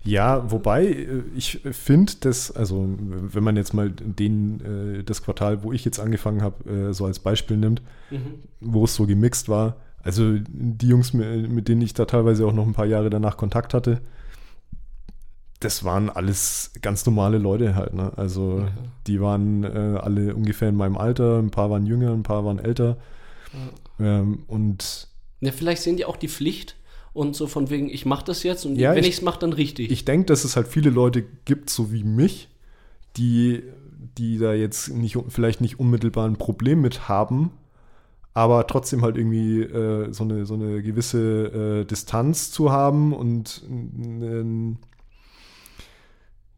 Ja, wobei äh, ich finde, dass, also wenn man jetzt mal den, äh, das Quartal, wo ich jetzt angefangen habe, äh, so als Beispiel nimmt, Mhm. wo es so gemixt war. Also die Jungs, mit denen ich da teilweise auch noch ein paar Jahre danach Kontakt hatte, das waren alles ganz normale Leute halt. Ne? Also Ja. die waren äh, alle ungefähr in meinem Alter, ein paar waren jünger, ein paar waren älter. Ähm, und Ja, vielleicht sehen die auch die Pflicht und so von wegen, ich mache das jetzt und Ja, wenn ich- ich es mache, dann richtig. ich denke, dass es halt viele Leute gibt, so wie mich, die, die da jetzt nicht, vielleicht nicht unmittelbar ein Problem mit haben, aber trotzdem halt irgendwie äh, so, eine, so eine gewisse äh, Distanz zu haben und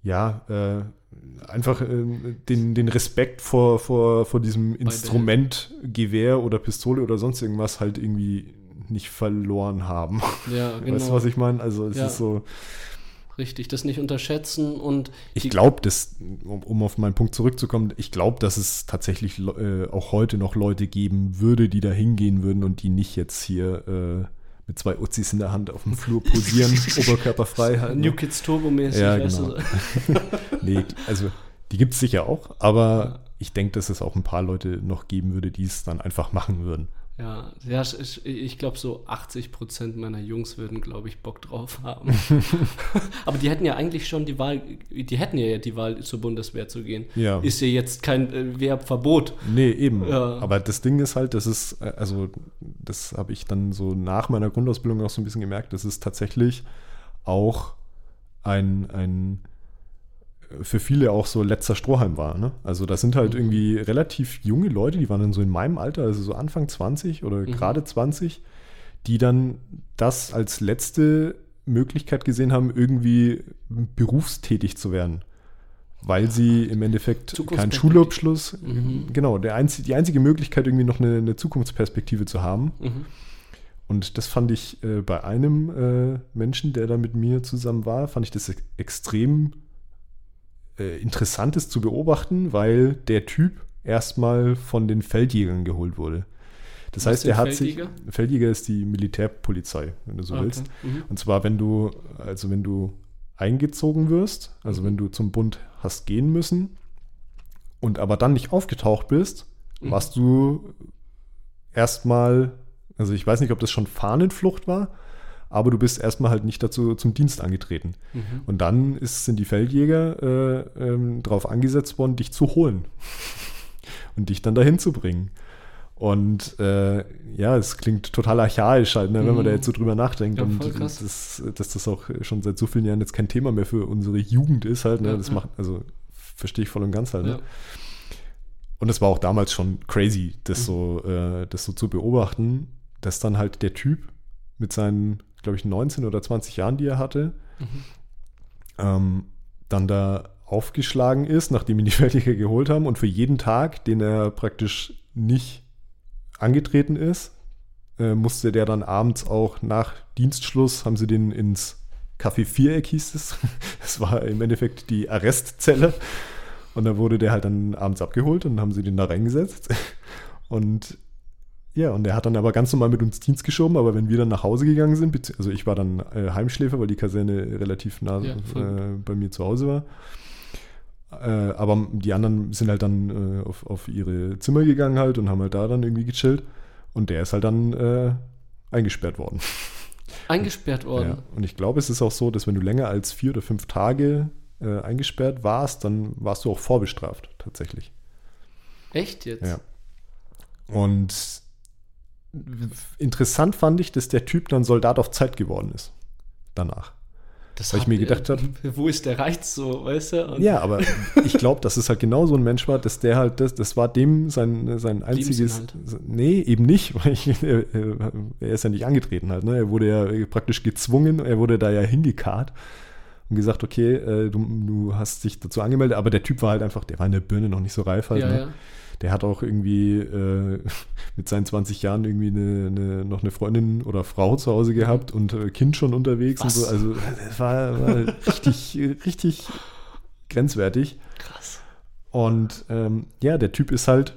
ja, äh, einfach äh, den, den Respekt vor, vor, vor diesem Instrument, Gewehr oder Pistole oder sonst irgendwas halt irgendwie nicht verloren haben. ja, genau. Weißt du, was ich meine? Also es Ja. ist so, Richtig, das nicht unterschätzen und ich glaube, dass, um, um auf meinen Punkt zurückzukommen, ich glaube, dass es tatsächlich äh, auch heute noch Leute geben würde, die da hingehen würden und die nicht jetzt hier äh, mit zwei Uzis in der Hand auf dem Flur posieren, oberkörperfrei halt. New ne? Kids Turbo mäßig, Ja, genau. Nee, also die gibt es sicher auch, aber ich denke, dass es auch ein paar Leute noch geben würde, die es dann einfach machen würden. Ja, ja ich, glaube, so 80 Prozent meiner Jungs würden, glaube ich, Bock drauf haben. Aber die hätten ja eigentlich schon die Wahl, die hätten ja die Wahl, zur Bundeswehr zu gehen. Ja. Ist ja jetzt kein äh, Wehrverbot. Nee, eben. Ja. Aber das Ding ist halt, das ist, äh, also das habe ich dann so nach meiner Grundausbildung auch so ein bisschen gemerkt, das ist tatsächlich auch ein, ein für viele auch so letzter Strohhalm war. Ne? Also das sind halt Mhm. irgendwie relativ junge Leute, die waren dann so in meinem Alter, also so Anfang 20 oder Mhm. gerade 20, die dann das als letzte Möglichkeit gesehen haben, irgendwie berufstätig zu werden. Weil sie im Endeffekt keinen. Schulabschluss, Mhm. genau, der einzi die einzige Möglichkeit, irgendwie noch eine, eine Zukunftsperspektive zu haben. Mhm. Und das fand ich äh, bei einem äh, Menschen, der da mit mir zusammen war, fand ich das ex extrem äh, interessantes zu beobachten, weil der Typ erstmal von den Feldjägern geholt wurde. Das Was heißt, er hat sich. Feldjäger ist die Militärpolizei, wenn du so Okay. willst. Mhm. Und zwar, wenn du, also wenn du eingezogen wirst, also wenn du zum Bund hast gehen müssen und aber dann nicht aufgetaucht bist, Mhm. warst du erstmal, also ich weiß nicht, ob das schon Fahnenflucht war, aber du bist erstmal halt nicht dazu zum Dienst angetreten. Mhm. Und dann ist, sind die Feldjäger äh, ähm, darauf angesetzt worden, dich zu holen und dich dann dahin zu bringen. Und äh, ja, es klingt total archaisch halt, ne, wenn man Mhm. da jetzt so drüber nachdenkt. Ja, und das, dass das auch schon seit so vielen Jahren jetzt kein Thema mehr für unsere Jugend ist halt. Ne? Ja, das ja. macht, also verstehe ich voll und ganz halt. Ne? Und es war auch damals schon crazy, das, Mhm. so, äh, das so zu beobachten, dass dann halt der Typ mit seinen, glaube ich, 19 oder 20 Jahren, die er hatte, Mhm. ähm, dann da aufgeschlagen ist, nachdem ihn die Feldjäger geholt haben und für jeden Tag, den er praktisch nicht angetreten ist, äh, musste der dann abends auch nach Dienstschluss, haben sie den ins Café Viereck hieß es. Das war im Endeffekt die Arrestzelle. Und da wurde der halt dann abends abgeholt und haben sie den da reingesetzt. Und ja, und er hat dann aber ganz normal mit uns Dienst geschoben, aber wenn wir dann nach Hause gegangen sind, also ich war dann äh, Heimschläfer, weil die Kaserne relativ nah ja, äh, bei mir zu Hause war. Äh, aber die anderen sind halt dann äh, auf, auf ihre Zimmer gegangen halt und haben halt da dann irgendwie gechillt. Und der ist halt dann äh, eingesperrt worden. Eingesperrt worden? Ja. Und ich glaube, es ist auch so, dass wenn du länger als vier oder fünf Tage äh, eingesperrt warst, dann warst du auch vorbestraft, tatsächlich. Echt jetzt? Ja. Und interessant fand ich, dass der Typ dann Soldat auf Zeit geworden ist. Danach. Das Weil ich mir gedacht habe. Wo ist der Reiz so, weißt du? Und ja, aber ich glaube, dass es halt genau so ein Mensch war, dass der halt, das, das war dem sein, sein einziges. Halt. Nee, eben nicht, weil ich, er, er, ist ja nicht angetreten halt. Ne? Er wurde ja praktisch gezwungen, er wurde da ja hingekarrt und gesagt, okay, äh, du, du hast dich dazu angemeldet, aber der Typ war halt einfach, der war in der Birne noch nicht so reif halt. Ja, ne? ja der hat auch irgendwie äh, mit seinen 20 Jahren irgendwie eine, eine, noch eine Freundin oder Frau zu Hause gehabt und äh, Kind schon unterwegs Was? und so. Also das war, war richtig, richtig grenzwertig. Krass. Und ähm, ja, der Typ ist halt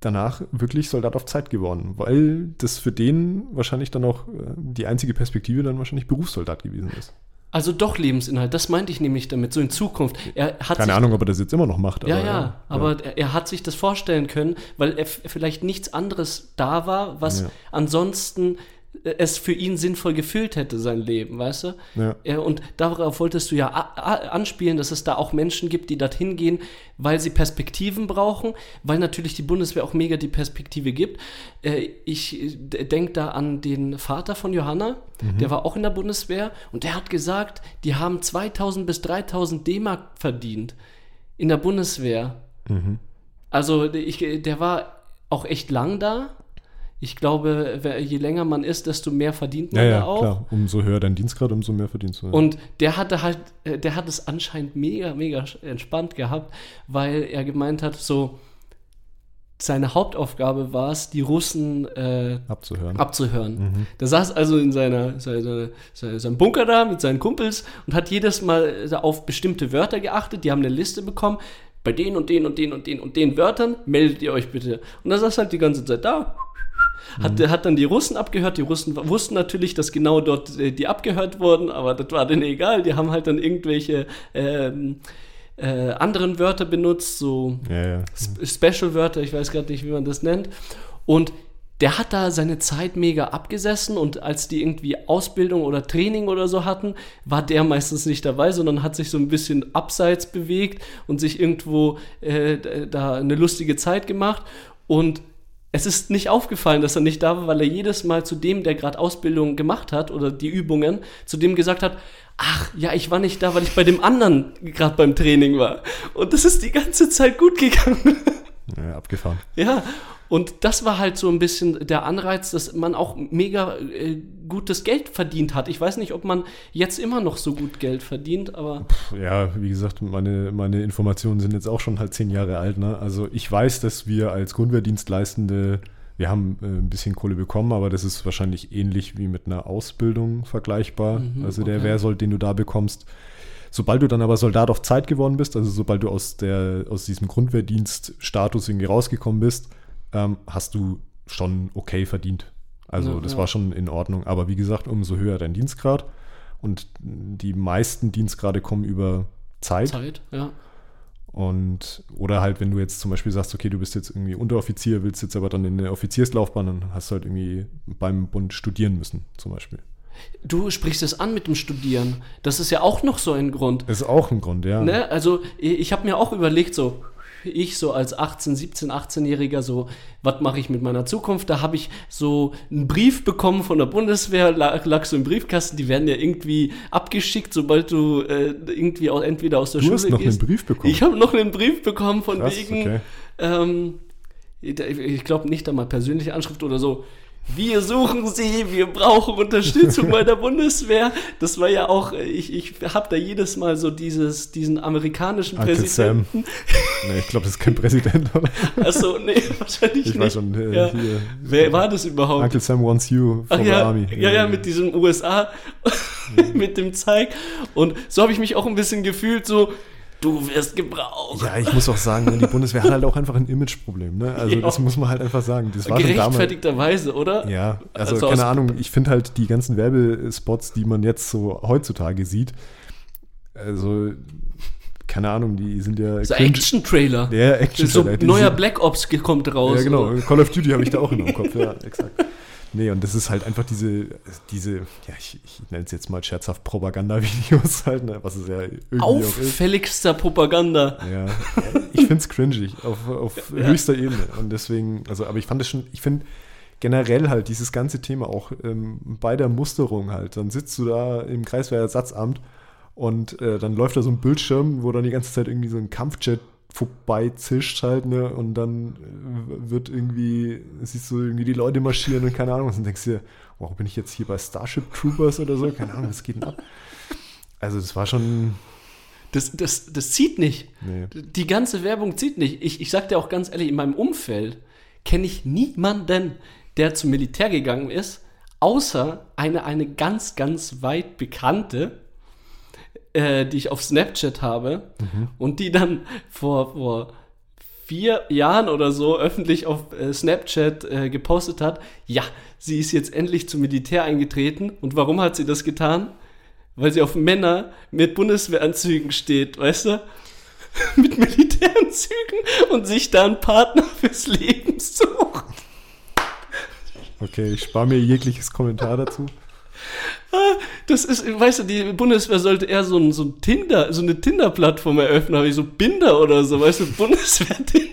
danach wirklich Soldat auf Zeit geworden, weil das für den wahrscheinlich dann auch äh, die einzige Perspektive dann wahrscheinlich Berufssoldat gewesen ist. Also doch Lebensinhalt, das meinte ich nämlich damit, so in Zukunft. Er hat Keine Ahnung, ob er das jetzt immer noch macht. ja, ja, ja, aber ja. er hat sich das vorstellen können, weil er vielleicht nichts anderes da war, was ja. ansonsten es für ihn sinnvoll gefüllt hätte, sein Leben, weißt du? Ja. Und darauf wolltest du ja anspielen, dass es da auch Menschen gibt, die dorthin gehen, weil sie Perspektiven brauchen, weil natürlich die Bundeswehr auch mega die Perspektive gibt. Äh, ich denke da an den Vater von Johanna, mhm. der war auch in der Bundeswehr und der hat gesagt, die haben 2000 bis 3000 D-Mark verdient in der Bundeswehr. Mhm. Also ich, der war auch echt lang da ich glaube, je länger man ist, desto mehr verdient man ja, da ja, auch. Klar. Umso höher dein Dienstgrad, umso mehr verdienst du. Ja. Und der hatte halt, äh, der hat es anscheinend mega, mega entspannt gehabt, weil er gemeint hat, so seine Hauptaufgabe war es, die Russen äh, abzuhören. abzuhören. Mhm. Der saß also in seiner, seiner, seiner, seinem Bunker da mit seinen Kumpels und hat jedes Mal auf bestimmte Wörter geachtet. Die haben eine Liste bekommen. Bei den und den und den und den und den Wörtern meldet ihr euch bitte. Und dann saß halt die ganze Zeit da hat, mhm. hat dann die Russen abgehört. Die Russen wussten natürlich, dass genau dort äh, die abgehört wurden, aber das war denen egal. Die haben halt dann irgendwelche ähm, äh, anderen Wörter benutzt, so ja, ja. Special-Wörter, ich weiß gerade nicht, wie man das nennt. Und der hat da seine Zeit mega abgesessen und als die irgendwie Ausbildung oder Training oder so hatten, war der meistens nicht dabei, sondern hat sich so ein bisschen abseits bewegt und sich irgendwo äh, da eine lustige Zeit gemacht. Und es ist nicht aufgefallen, dass er nicht da war, weil er jedes Mal zu dem, der gerade Ausbildung gemacht hat oder die Übungen, zu dem gesagt hat, ach ja, ich war nicht da, weil ich bei dem anderen gerade beim Training war. Und das ist die ganze Zeit gut gegangen. Ja, abgefahren. Ja, und das war halt so ein bisschen der Anreiz, dass man auch mega äh, gutes Geld verdient hat. Ich weiß nicht, ob man jetzt immer noch so gut Geld verdient, aber. Ja, wie gesagt, meine, meine Informationen sind jetzt auch schon halt zehn Jahre alt. Ne? Also ich weiß, dass wir als Grundwehrdienstleistende, wir haben äh, ein bisschen Kohle bekommen, aber das ist wahrscheinlich ähnlich wie mit einer Ausbildung vergleichbar. Mhm, also der okay. Wehrsold, den du da bekommst. Sobald du dann aber Soldat auf Zeit geworden bist, also sobald du aus, der, aus diesem Grundwehrdienststatus irgendwie rausgekommen bist, ähm, hast du schon okay verdient. Also ja, das ja. war schon in Ordnung. Aber wie gesagt, umso höher dein Dienstgrad. Und die meisten Dienstgrade kommen über Zeit. Zeit, ja. Und, oder halt, wenn du jetzt zum Beispiel sagst, okay, du bist jetzt irgendwie Unteroffizier, willst jetzt aber dann in eine Offizierslaufbahn, dann hast du halt irgendwie beim Bund studieren müssen, zum Beispiel. Du sprichst es an mit dem Studieren. Das ist ja auch noch so ein Grund. Das ist auch ein Grund, ja. Ne? Also, ich habe mir auch überlegt, so, ich so als 18, 17, 18-Jähriger so, was mache ich mit meiner Zukunft? Da habe ich so einen Brief bekommen von der Bundeswehr, lag, lag, so im Briefkasten, die werden ja irgendwie abgeschickt, sobald du äh, irgendwie auch, entweder aus der du Schule gehst. Du hast noch einen Brief bekommen? Ich habe noch einen Brief bekommen von Krass, wegen, okay. ähm, ich glaube nicht einmal persönliche Anschrift oder so, wir suchen sie, wir brauchen Unterstützung bei der Bundeswehr. Das war ja auch, ich, ich habe da jedes Mal so dieses, diesen amerikanischen Uncle Präsidenten. Sam. Nee, ich glaube, das ist kein Präsident, oder? Achso, nee, wahrscheinlich Ich nicht. weiß schon, äh, ja. hier. Wer war das überhaupt? Uncle Sam wants you Ach from the ja, army. ja, ja, mit diesem USA, mit dem Zeig. Und so habe ich mich auch ein bisschen gefühlt, so, du wirst gebraucht. Ja, ich muss auch sagen, die Bundeswehr hat halt auch einfach ein Imageproblem. Ne? Also Ja. das muss man halt einfach sagen. Das war. Gerechtfertigterweise, oder? Ja, also, Also keine Ahnung, ich finde halt die ganzen Werbespots, die man jetzt so heutzutage sieht, also keine Ahnung, die sind ja So Action-Trailer. Der Action so neuer Black Ops kommt raus. Ja, genau. oder? Call of Duty habe ich da auch in meinem Kopf. Ja, exakt. Nee, und das ist halt einfach diese, diese, ja, ich, ich nenne es jetzt mal scherzhaft Propaganda-Videos halt, ne, was es ja irgendwie. Auffälligster Propaganda. Ja, ich finde es cringig auf, auf Ja. höchster Ebene. Und deswegen, also, aber ich fand es schon, ich finde generell halt dieses ganze Thema auch ähm, bei der Musterung halt. Dann sitzt du da im Kreiswehrersatzamt und äh, dann läuft da so ein Bildschirm, wo dann die ganze Zeit irgendwie so ein Kampfjet vorbeizischt halt, ne? Und dann äh, wird irgendwie, siehst du irgendwie die Leute marschieren und keine Ahnung was. Und denkst dir, wow, bin ich jetzt hier bei Starship Troopers oder so? Keine Ahnung, was geht denn ab? Also, das war schon. Das, das, das zieht nicht. Nee. Die ganze Werbung zieht nicht. Ich, ich sag dir auch ganz ehrlich, in meinem Umfeld kenne ich niemanden, der zum Militär gegangen ist, außer eine, eine ganz, ganz weit bekannte, äh, die ich auf Snapchat habe und die dann vor, vor vier Jahren oder so öffentlich auf äh, Snapchat äh, gepostet hat, ja, sie ist jetzt endlich zum Militär eingetreten. Und warum hat sie das getan? Weil sie auf Männer mit Bundeswehranzügen steht, weißt du? mit Militäranzügen und sich da einen Partner fürs Leben sucht. Okay, ich spare mir jegliches Kommentar dazu. Das ist, weißt du, die Bundeswehr sollte eher so ein, so ein Tinder, so eine Tinder-Plattform eröffnen, wie so Binder oder so, weißt du, Bundeswehr-Tinder.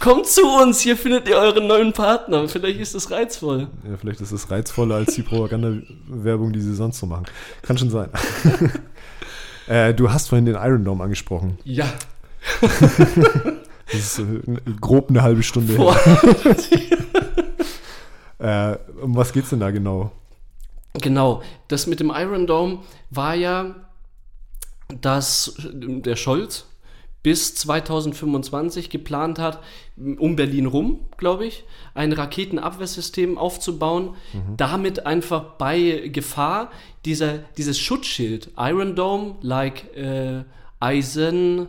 Kommt zu uns, hier findet ihr euren neuen Partner. Vielleicht ist das reizvoll. Ja, vielleicht ist es reizvoller als die Propaganda-Werbung, die sie sonst so machen. Kann schon sein. äh, du hast vorhin den Iron Dome angesprochen. Ja. Das ist äh, grob eine halbe Stunde Boah. her. Äh, um was geht's denn da genau? Genau, das mit dem Iron Dome war ja, dass der Scholz bis 2025 geplant hat, um Berlin rum, glaube ich, ein Raketenabwehrsystem aufzubauen, damit einfach bei Gefahr dieser, dieses Schutzschild, Iron Dome, like äh, Eisen,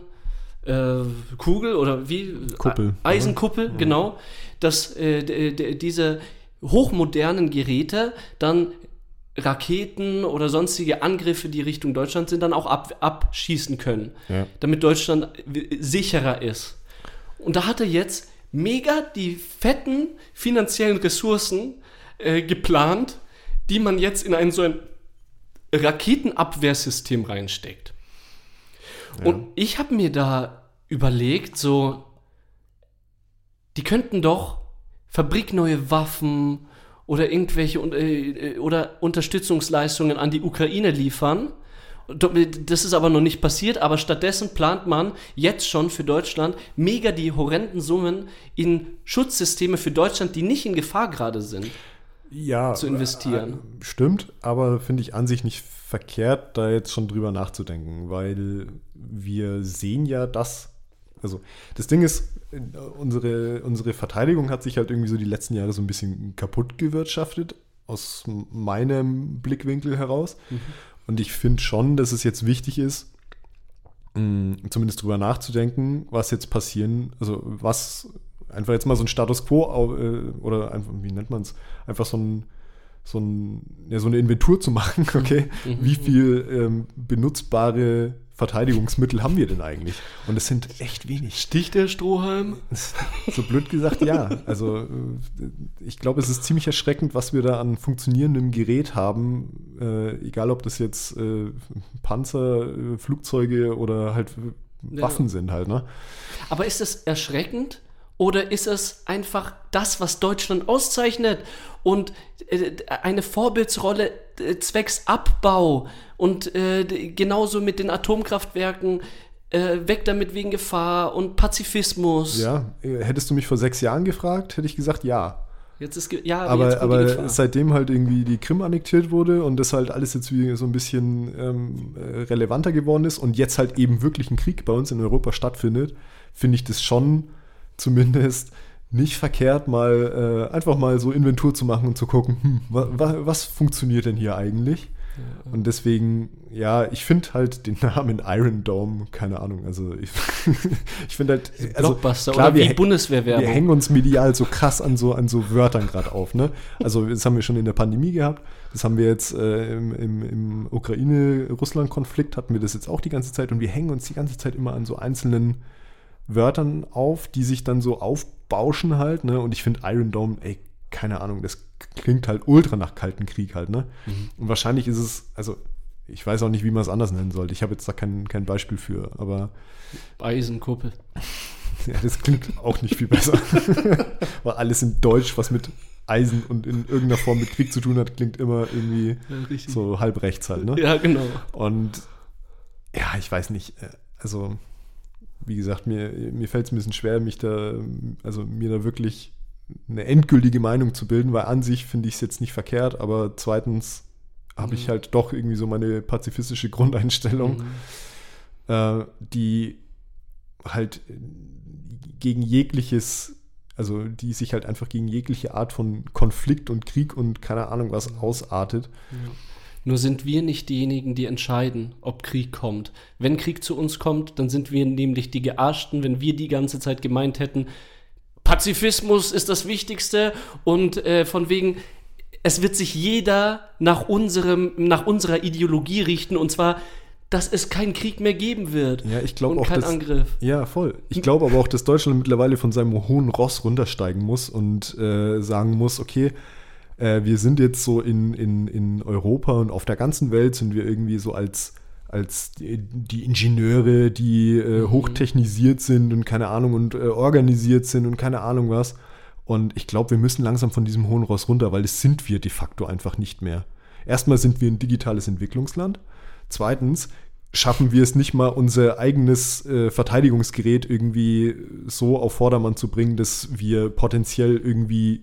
äh, Kugel oder wie? Kuppel, Eisenkuppel, genau, dass äh, diese hochmodernen Geräte dann Raketen oder sonstige Angriffe, die Richtung Deutschland sind, dann auch ab, abschießen können, Ja. damit Deutschland sicherer ist. Und da hat er jetzt mega die fetten finanziellen Ressourcen äh, geplant, die man jetzt in ein so ein Raketenabwehrsystem reinsteckt. Und ich habe mir da überlegt, so, die könnten doch fabrikneue Waffen oder irgendwelche un- äh, oder Unterstützungsleistungen an die Ukraine liefern. Das ist aber noch nicht passiert, aber stattdessen plant man jetzt schon für Deutschland mega die horrenden Summen in Schutzsysteme für Deutschland, die nicht in Gefahr gerade sind. Ja, Zu investieren. äh, Stimmt, aber finde ich an sich nicht verkehrt, da jetzt schon drüber nachzudenken, weil wir sehen ja, dass, also das Ding ist, unsere, unsere Verteidigung hat sich halt irgendwie so die letzten Jahre so ein bisschen kaputt gewirtschaftet, aus meinem Blickwinkel heraus. Und ich finde schon, dass es jetzt wichtig ist, mh, zumindest drüber nachzudenken, was jetzt passieren, also was einfach jetzt mal so ein Status quo äh, oder einfach, wie nennt man es, einfach so ein so, ein, ja, so eine Inventur zu machen, okay, wie viel ähm, benutzbare Verteidigungsmittel haben wir denn eigentlich? Und es sind echt wenig. Sticht der Strohhalm? So blöd gesagt, ja. Also äh, ich glaube, es ist ziemlich erschreckend, was wir da an funktionierendem Gerät haben, äh, egal ob das jetzt äh, Panzer, äh, Flugzeuge oder halt äh, Ja. Waffen sind halt, ne? Aber ist es erschreckend oder ist es einfach das, was Deutschland auszeichnet und äh, eine Vorbildsrolle zwecks Abbau und äh, genauso mit den Atomkraftwerken äh, weg damit wegen Gefahr und Pazifismus? Ja, äh, hättest du mich vor sechs Jahren gefragt, hätte ich gesagt, ja. Jetzt ist, ja, aber, jetzt kommt die aber seitdem halt irgendwie die Krim annektiert wurde und das halt alles jetzt wieder so ein bisschen ähm, äh, relevanter geworden ist und jetzt halt eben wirklich ein Krieg bei uns in Europa stattfindet, finde ich das schon zumindest nicht verkehrt, mal äh, einfach mal so Inventur zu machen und zu gucken, hm, wa, wa, was funktioniert denn hier eigentlich? Und deswegen, ja, ich finde halt den Namen Iron Dome, keine Ahnung, also ich, ich finde halt, also Blockbuster klar, oder wir wie Bundeswehrwerbung. wir hängen uns medial so krass an so, an so Wörtern gerade auf. Ne? Also das haben wir schon in der Pandemie gehabt. Das haben wir jetzt äh, im, im, im Ukraine-Russland-Konflikt, hatten wir das jetzt auch die ganze Zeit. Und wir hängen uns die ganze Zeit immer an so einzelnen Wörtern auf, die sich dann so aufbauschen halt. Ne? Und ich finde Iron Dome, ey, keine Ahnung, das klingt halt ultra nach Kalten Krieg halt. Ne? Und wahrscheinlich ist es, also ich weiß auch nicht, wie man es anders nennen sollte. Ich habe jetzt da kein, kein Beispiel für, aber Eisenkuppel. ja, das klingt auch nicht viel besser. Weil alles in Deutsch, was mit Eisen und in irgendeiner Form mit Krieg zu tun hat, klingt immer irgendwie Ja, so halb rechts halt. Ne? Ja, genau. Und ja, ich weiß nicht. äh, Also, wie gesagt, mir, mir fällt es ein bisschen schwer, mich da, also mir da wirklich eine endgültige Meinung zu bilden, weil an sich finde ich es jetzt nicht verkehrt, aber zweitens habe ich Mhm. halt doch irgendwie so meine pazifistische Grundeinstellung Mhm. äh, die halt gegen jegliches, also die sich halt einfach gegen jegliche Art von Konflikt und Krieg und keine Ahnung was ausartet. Nur sind wir nicht diejenigen, die entscheiden, ob Krieg kommt. Wenn Krieg zu uns kommt, dann sind wir nämlich die Gearschten, wenn wir die ganze Zeit gemeint hätten, Pazifismus ist das Wichtigste und äh, von wegen, es wird sich jeder nach, unserem, nach unserer Ideologie richten und zwar, dass es keinen Krieg mehr geben wird. Ja, ich glaube und auch, kein dass, Angriff. Ja, voll. Ich glaube aber auch, dass Deutschland mittlerweile von seinem hohen Ross runtersteigen muss und äh, sagen muss, okay, äh, wir sind jetzt so in, in, in Europa und auf der ganzen Welt sind wir irgendwie so als, als die, die Ingenieure, die äh, hochtechnisiert sind und keine Ahnung und äh, organisiert sind und keine Ahnung was. Und ich glaube, wir müssen langsam von diesem hohen Ross runter, weil das sind wir de facto einfach nicht mehr. Erstmal sind wir ein digitales Entwicklungsland. Zweitens schaffen wir es nicht mal, unser eigenes äh, Verteidigungsgerät irgendwie so auf Vordermann zu bringen, dass wir potenziell irgendwie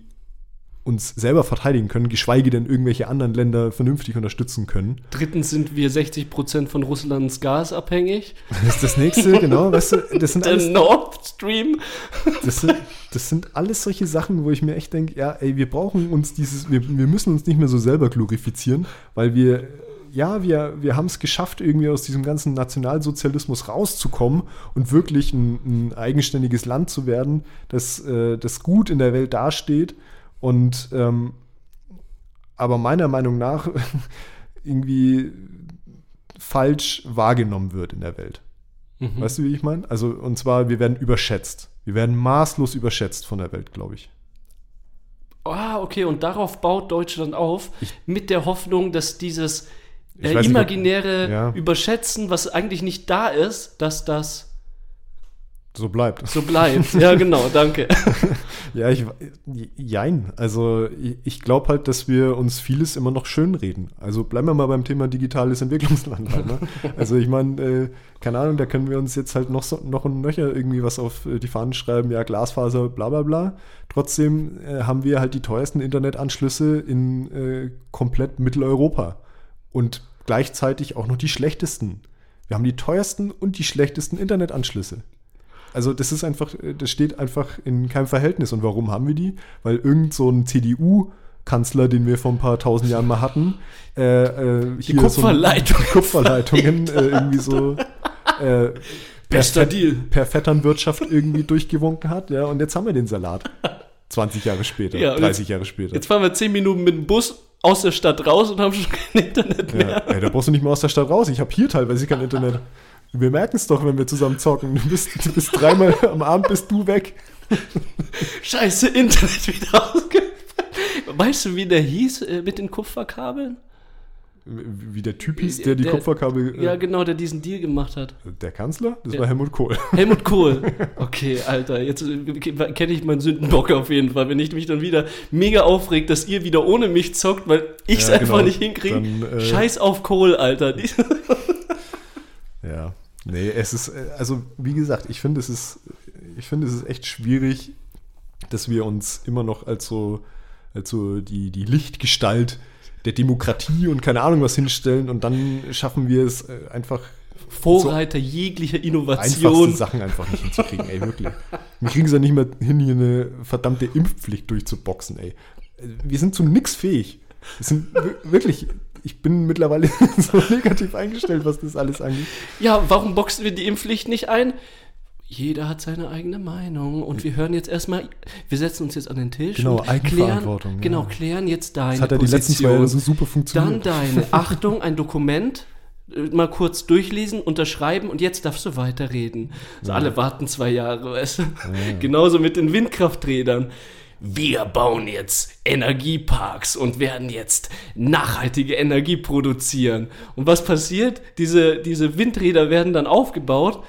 uns selber verteidigen können, geschweige denn irgendwelche anderen Länder vernünftig unterstützen können. Drittens sind wir 60% von Russlands Gas abhängig. Das ist das nächste, genau, weißt du, das sind Der alles, Nord Stream. das sind, das sind alles solche Sachen, wo ich mir echt denke, ja, ey, wir brauchen uns dieses, wir, wir müssen uns nicht mehr so selber glorifizieren, weil wir, ja, wir, wir haben es geschafft, irgendwie aus diesem ganzen Nationalsozialismus rauszukommen und wirklich ein, ein eigenständiges Land zu werden, das, äh, das gut in der Welt dasteht und ähm, aber meiner Meinung nach irgendwie falsch wahrgenommen wird in der Welt. Mhm. Weißt du, wie ich meine? Also, und zwar, wir werden überschätzt. Wir werden maßlos überschätzt von der Welt, glaube ich. Ah, okay, und darauf baut Deutschland auf, mit der Hoffnung, dass dieses Ich äh, weiß nicht, ob- imaginäre ja. Überschätzen, was eigentlich nicht da ist, dass das So bleibt. so bleibt. ja, genau, danke. Ja, ich, jein. Also, ich, glaube halt, dass wir uns vieles immer noch schönreden. Also, bleiben wir mal beim Thema digitales Entwicklungsland halt, ne? Also, ich meine, äh, keine Ahnung, da können wir uns jetzt halt noch, so, noch und nöcher irgendwie was auf die Fahnen schreiben, ja, Glasfaser, bla, bla, bla. Trotzdem äh, haben wir halt die teuersten Internetanschlüsse in äh, komplett Mitteleuropa. Und gleichzeitig auch noch die schlechtesten. Wir haben die teuersten und die schlechtesten Internetanschlüsse. Also das ist einfach, äh, das steht einfach in keinem Verhältnis. Und warum haben wir die? Weil irgend so ein CDU-Kanzler, den wir vor ein paar tausend Jahren mal hatten, äh, äh, hier Kupferleitung. So ein, Kupferleitungen äh, irgendwie so äh, per, Bester Deal. per Vetternwirtschaft irgendwie durchgewunken hat. Ja, und jetzt haben wir den Salat. 20 Jahre später, Ja, und 30 jetzt- Jahre später. Jetzt fahren wir zehn Minuten mit dem Bus aus der Stadt raus und haben schon kein Internet mehr. Ja, ey, da brauchst du nicht mehr aus der Stadt raus. Ich habe hier teilweise kein Internet. Wir merken es doch, wenn wir zusammen zocken. Du bist, du bist dreimal am Abend bist du weg. Scheiße, Internet wieder ausgefallen. Weißt du, wie der hieß äh, mit den Kupferkabeln? Wie der Typ hieß, der die Der- Kupferkabel. äh, Ja, genau, der diesen Deal gemacht hat. Der Kanzler? Das Ja. war Helmut Kohl. Helmut Kohl. Okay, Alter, jetzt äh, kenne ich meinen Sündenbock auf jeden Fall, wenn ich mich dann wieder mega aufregt, dass ihr wieder ohne mich zockt, weil ich es Ja, einfach genau. nicht hinkriege. Scheiß auf Kohl, Alter. Nee, es ist, äh, also wie gesagt, ich finde, es ist, ich finde, es ist echt schwierig, dass wir uns immer noch als so als so die, die Lichtgestalt der Demokratie und keine Ahnung was hinstellen und dann schaffen wir es äh, einfach Vorreiter so jeglicher Innovation. Einfachste Sachen einfach nicht hinzukriegen, ey, wirklich. Wir kriegen es ja nicht mehr hin, hier eine verdammte Impfpflicht durchzuboxen, ey. Wir sind zu nix fähig. Wir sind wirklich, ich bin mittlerweile so negativ eingestellt, was das alles angeht. Ja, warum boxen wir die Impfpflicht nicht ein? Jeder hat seine eigene Meinung und wir hören jetzt erstmal, wir setzen uns jetzt an den Tisch genau, und Eigenverantwortung, klären, genau, klären jetzt deine das hat ja die letzten zwei Jahre so super funktioniert. Dann deine, Achtung, ein Dokument, äh, mal kurz durchlesen, unterschreiben und jetzt darfst du weiterreden. Also ja. alle warten zwei Jahre, weißt du? Ja. Genauso mit den Windkrafträdern. Wir bauen jetzt Energieparks und werden jetzt nachhaltige Energie produzieren. Und was passiert? Diese, diese Windräder werden dann aufgebaut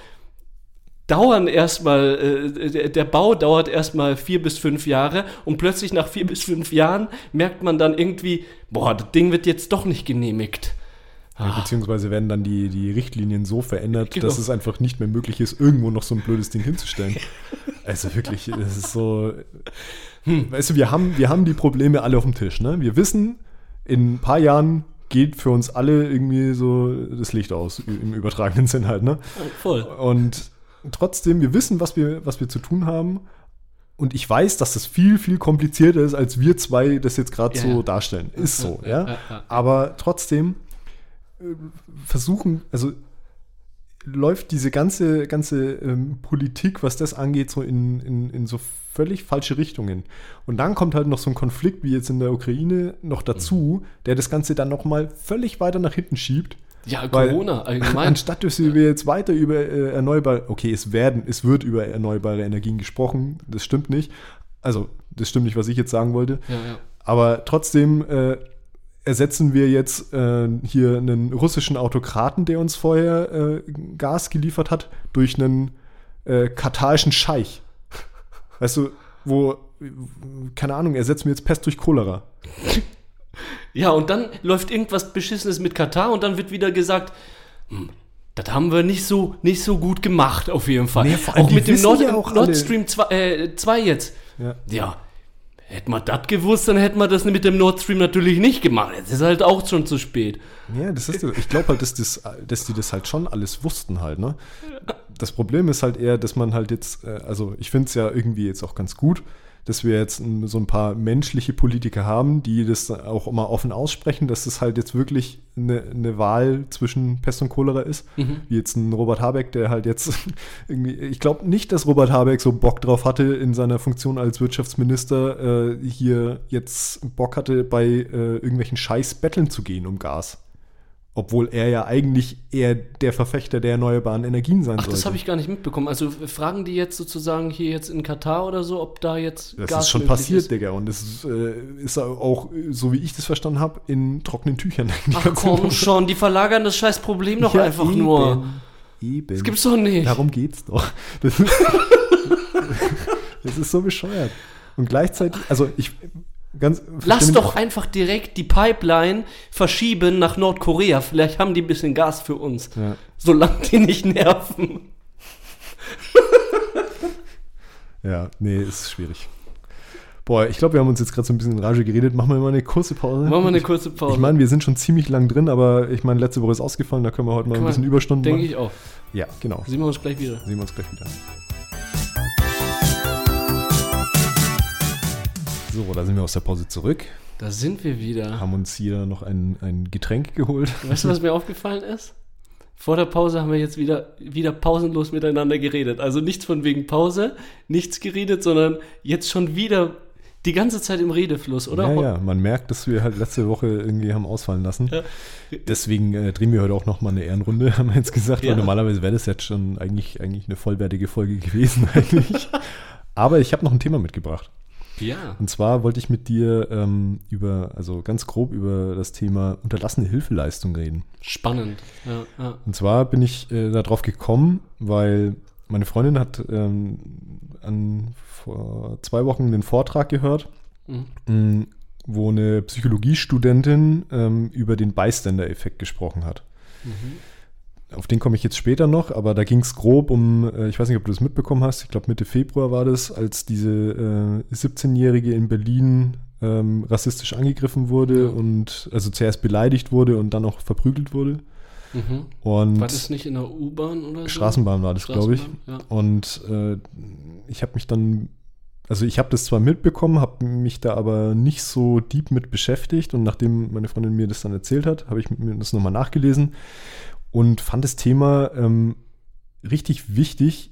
dauern erstmal, äh, der Bau dauert erstmal vier bis fünf Jahre und plötzlich nach vier bis fünf Jahren merkt man dann irgendwie, boah, das Ding wird jetzt doch nicht genehmigt. Ja, beziehungsweise werden dann die, die Richtlinien so verändert, genau. dass es einfach nicht mehr möglich ist, irgendwo noch so ein blödes Ding hinzustellen. also wirklich, das ist so. Hm. Weißt du, wir haben, wir haben die Probleme alle auf dem Tisch. Ne? Wir wissen, in ein paar Jahren geht für uns alle irgendwie so das Licht aus, im übertragenen Sinn halt. Ne? Voll. Und trotzdem, wir wissen, was wir, was wir zu tun haben. Und ich weiß, dass das viel, viel komplizierter ist, als wir zwei das jetzt gerade ja, so ja. darstellen. Ist so, ja. ja. Aber trotzdem äh, versuchen, also läuft diese ganze, ganze ähm, Politik, was das angeht, so in, in, in so völlig falsche Richtungen. Und dann kommt halt noch so ein Konflikt wie jetzt in der Ukraine noch dazu, mhm. der das Ganze dann nochmal völlig weiter nach hinten schiebt. Ja, Corona allgemein. Anstatt dass wir jetzt weiter über äh, erneuerbare, okay, es werden, es wird über erneuerbare Energien gesprochen, das stimmt nicht. Also, das stimmt nicht, was ich jetzt sagen wollte. Ja, ja. Aber trotzdem äh, ersetzen wir jetzt äh, hier einen russischen Autokraten, der uns vorher äh, Gas geliefert hat, durch einen äh, katarischen Scheich. Weißt du, wo, keine Ahnung, ersetzen wir jetzt Pest durch Cholera. Ja, und dann läuft irgendwas Beschissenes mit Katar und dann wird wieder gesagt, hm, das haben wir nicht so, nicht so gut gemacht, auf jeden Fall. Nee, auch mit dem Nord, ja auch Nord Stream 2, äh, 2 jetzt. Ja. ja. Hätten wir das gewusst, dann hätten wir das mit dem Nord Stream natürlich nicht gemacht. Jetzt ist halt auch schon zu spät. Ja, das ist, ich glaube halt, dass, das, dass die das halt schon alles wussten halt, ne? Das Problem ist halt eher, dass man halt jetzt, äh, also ich finde es ja irgendwie jetzt auch ganz gut, dass wir jetzt so ein paar menschliche Politiker haben, die das auch immer offen aussprechen, dass das halt jetzt wirklich eine, eine Wahl zwischen Pest und Cholera ist. Mhm. Wie jetzt ein Robert Habeck, der halt jetzt irgendwie, ich glaube nicht, dass Robert Habeck so Bock drauf hatte, in seiner Funktion als Wirtschaftsminister äh, hier jetzt Bock hatte, bei äh, irgendwelchen Scheiß betteln zu gehen um Gas. Obwohl er ja eigentlich eher der Verfechter der erneuerbaren Energien sein soll. Ach, das habe ich gar nicht mitbekommen. Also fragen die jetzt sozusagen hier jetzt in Katar oder so, ob da jetzt Das Gas ist schon passiert, ist? Digga. Und das ist, äh, ist, auch, so wie ich das verstanden habe, in trockenen Tüchern. Ach komm schon, die verlagern das scheiß Problem doch ja, einfach eben, nur. Eben. Das gibt's doch nicht. Darum geht's doch. Das ist, das ist so bescheuert. Und gleichzeitig, also ich, Ganz, Lass doch einfach direkt die Pipeline verschieben nach Nordkorea. Vielleicht haben die ein bisschen Gas für uns. Ja. Solange die nicht nerven. ja, nee, ist schwierig. Boah, ich glaube, wir haben uns jetzt gerade so ein bisschen in Rage geredet. Machen wir mal eine kurze Pause. Machen wir eine kurze Pause. Ich, ich meine, wir sind schon ziemlich lang drin, aber ich meine, letzte Woche ist ausgefallen, da können wir heute mal Kann ein bisschen Überstunden machen. Denke ich auch. Ja, genau. Sehen wir uns gleich wieder. Sehen wir uns gleich wieder. So, da sind wir aus der Pause zurück. Da sind wir wieder. Haben uns hier noch ein, ein Getränk geholt. Weißt du, was mir aufgefallen ist? Vor der Pause haben wir jetzt wieder, wieder pausenlos miteinander geredet. Also nichts von wegen Pause, nichts geredet, sondern jetzt schon wieder die ganze Zeit im Redefluss, oder? Ja, ja, man merkt, dass wir halt letzte Woche irgendwie haben ausfallen lassen. Ja. Deswegen äh, drehen wir heute auch nochmal eine Ehrenrunde, haben wir jetzt gesagt, ja. weil normalerweise wäre das jetzt schon eigentlich, eigentlich eine vollwertige Folge gewesen eigentlich. Aber ich habe noch ein Thema mitgebracht. Ja. Und zwar wollte ich mit dir ähm, über, also ganz grob über das Thema unterlassene Hilfeleistung reden. Spannend. Ja, ja. Und zwar bin ich äh, darauf gekommen, weil meine Freundin hat ähm, an, vor zwei Wochen den Vortrag gehört, mhm. Mm, wo eine Psychologiestudentin ähm, über den Bystander-Effekt gesprochen hat. Mhm auf den komme ich jetzt später noch, aber da ging es grob um, äh, ich weiß nicht, ob du das mitbekommen hast, ich glaube Mitte Februar war das, als diese äh, 17-Jährige in Berlin ähm, rassistisch angegriffen wurde Ja. und also zuerst beleidigt wurde und dann auch verprügelt wurde. Mhm. Und War das nicht in der U-Bahn oder so? Straßenbahn war das, glaube ich. Ja. Und äh, ich habe mich dann, also ich habe das zwar mitbekommen, habe mich da aber nicht so deep mit beschäftigt und nachdem meine Freundin mir das dann erzählt hat, habe ich mir das nochmal nachgelesen und fand das Thema ähm, richtig wichtig,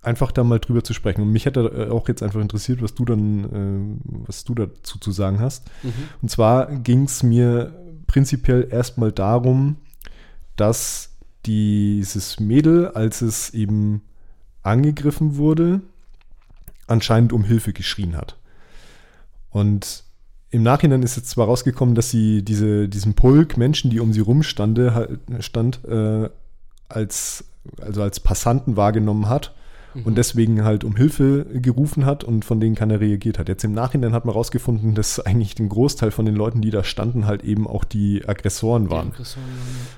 einfach da mal drüber zu sprechen. Und mich hätte äh, auch jetzt einfach interessiert, was du dann, äh, was du dazu zu sagen hast. Mhm. Und zwar ging es mir prinzipiell erstmal darum, dass dieses Mädel, als es eben angegriffen wurde, anscheinend um Hilfe geschrien hat. Und im Nachhinein ist jetzt zwar rausgekommen, dass sie diese, diesen Pulk Menschen, die um sie rumstande, stand, äh, als, also als Passanten wahrgenommen hat und deswegen halt um Hilfe gerufen hat und von denen keiner reagiert hat. Jetzt im Nachhinein hat man rausgefunden, dass eigentlich den Großteil von den Leuten, die da standen, halt eben auch die Aggressoren waren. Die Aggressoren waren,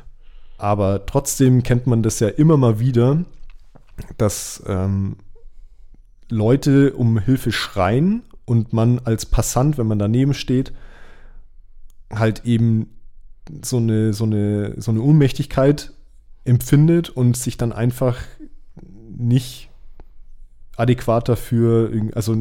Aber trotzdem kennt man das ja immer mal wieder, dass ähm, Leute um Hilfe schreien und man als Passant, wenn man daneben steht, halt eben so eine, so eine, so eine Unmächtigkeit empfindet und sich dann einfach nicht adäquat dafür, also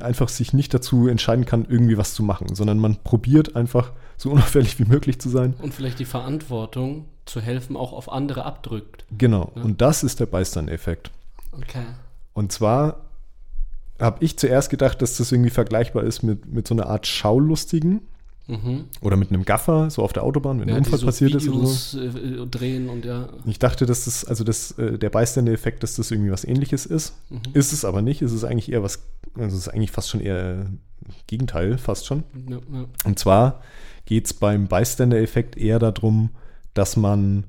einfach sich nicht dazu entscheiden kann, irgendwie was zu machen, sondern man probiert einfach so unauffällig wie möglich zu sein. Und vielleicht die Verantwortung zu helfen auch auf andere abdrückt. Genau. Ja. Und das ist der Beistern-Effekt. Okay. Und zwar habe ich zuerst gedacht, dass das irgendwie vergleichbar ist mit, mit so einer Art Schaulustigen Mhm. oder mit einem Gaffer, so auf der Autobahn, wenn Ja, ein Unfall so passiert ist oder so. Videos äh, drehen und ja. Ich dachte, dass das, also das, äh, der beisternde Effekt, dass das irgendwie was ähnliches ist. Mhm. Ist es aber nicht. Es ist eigentlich eher was, also es ist eigentlich fast schon eher Gegenteil, fast schon. Ja, ja. Und zwar geht es beim Bystander-Effekt eher darum, dass man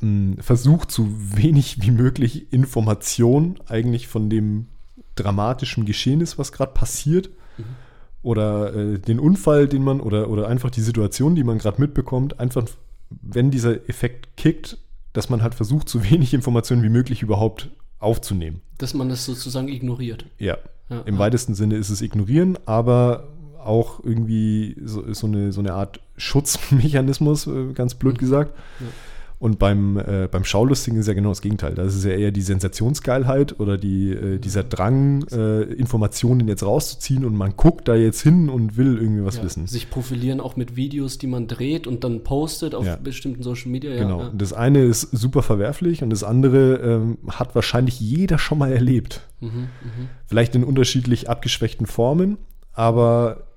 mh, versucht, so wenig wie möglich Information eigentlich von dem dramatischen Geschehnis, was gerade passiert, Mhm. oder äh, den Unfall, den man, oder, oder einfach die Situation, die man gerade mitbekommt, einfach, wenn dieser Effekt kickt, dass man halt versucht, so wenig Informationen wie möglich überhaupt aufzunehmen. Dass man das sozusagen ignoriert. Ja, Ja, im ja. weitesten Sinne ist es ignorieren, aber auch irgendwie so, so, eine, so eine Art Schutzmechanismus, äh, ganz blöd Mhm. gesagt. Ja. Und beim, äh, beim Schaulustigen ist ja genau das Gegenteil. Da ist ja eher die Sensationsgeilheit oder die, äh, dieser Drang, äh, Informationen jetzt rauszuziehen und man guckt da jetzt hin und will irgendwie was ja. wissen. Sich profilieren auch mit Videos, die man dreht und dann postet auf Ja. bestimmten Social Media. Ja, Genau. Das eine ist super verwerflich und das andere ähm, hat wahrscheinlich jeder schon mal erlebt. Mhm, mhm. Vielleicht in unterschiedlich abgeschwächten Formen, aber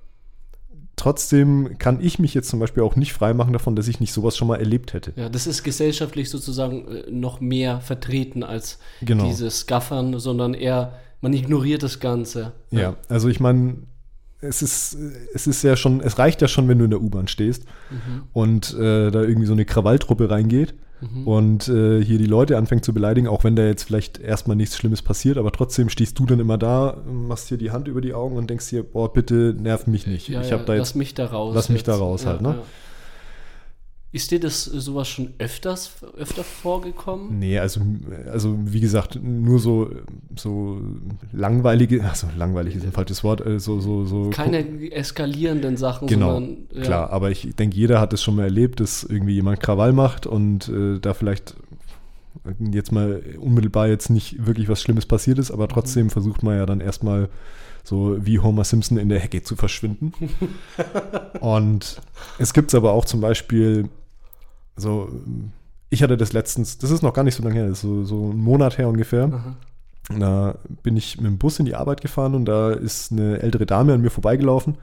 trotzdem kann ich mich jetzt zum Beispiel auch nicht freimachen davon, dass ich nicht sowas schon mal erlebt hätte. ja, das ist gesellschaftlich sozusagen äh, noch mehr vertreten als Genau. dieses Gaffern, sondern eher, man ignoriert das Ganze. Ja, also ich meine, es ist, es ist ja schon, es reicht ja schon, wenn du in der U-Bahn stehst Mhm, und äh, da irgendwie so eine Krawalltruppe reingeht mhm. und äh, hier die Leute anfängt zu beleidigen, auch wenn da jetzt vielleicht erstmal nichts Schlimmes passiert, aber trotzdem stehst du dann immer da, machst hier die Hand über die Augen und denkst dir, boah, bitte nerv mich nicht. Ja, ich ja, da lass jetzt mich da raus. lass mich da raus halt, ne? Ist dir das äh, sowas schon öfters öfter vorgekommen? Nee, also, also wie gesagt, nur so, so langweilige, also langweilig ist ein falsches Wort, äh, so, so, so. Keine eskalierenden Sachen, Genau, sondern ja, Klar, aber ich denke, jeder hat es schon mal erlebt, dass irgendwie jemand Krawall macht und äh, da vielleicht jetzt mal unmittelbar jetzt nicht wirklich was Schlimmes passiert ist, aber trotzdem versucht man ja dann erstmal so wie Homer Simpson in der Hecke zu verschwinden. und es gibt es aber auch zum Beispiel so, ich hatte das letztens, das ist noch gar nicht so lange her, das ist so, so ein Monat her ungefähr. Aha. Da bin ich mit dem Bus in die Arbeit gefahren und da ist eine ältere Dame an mir vorbeigelaufen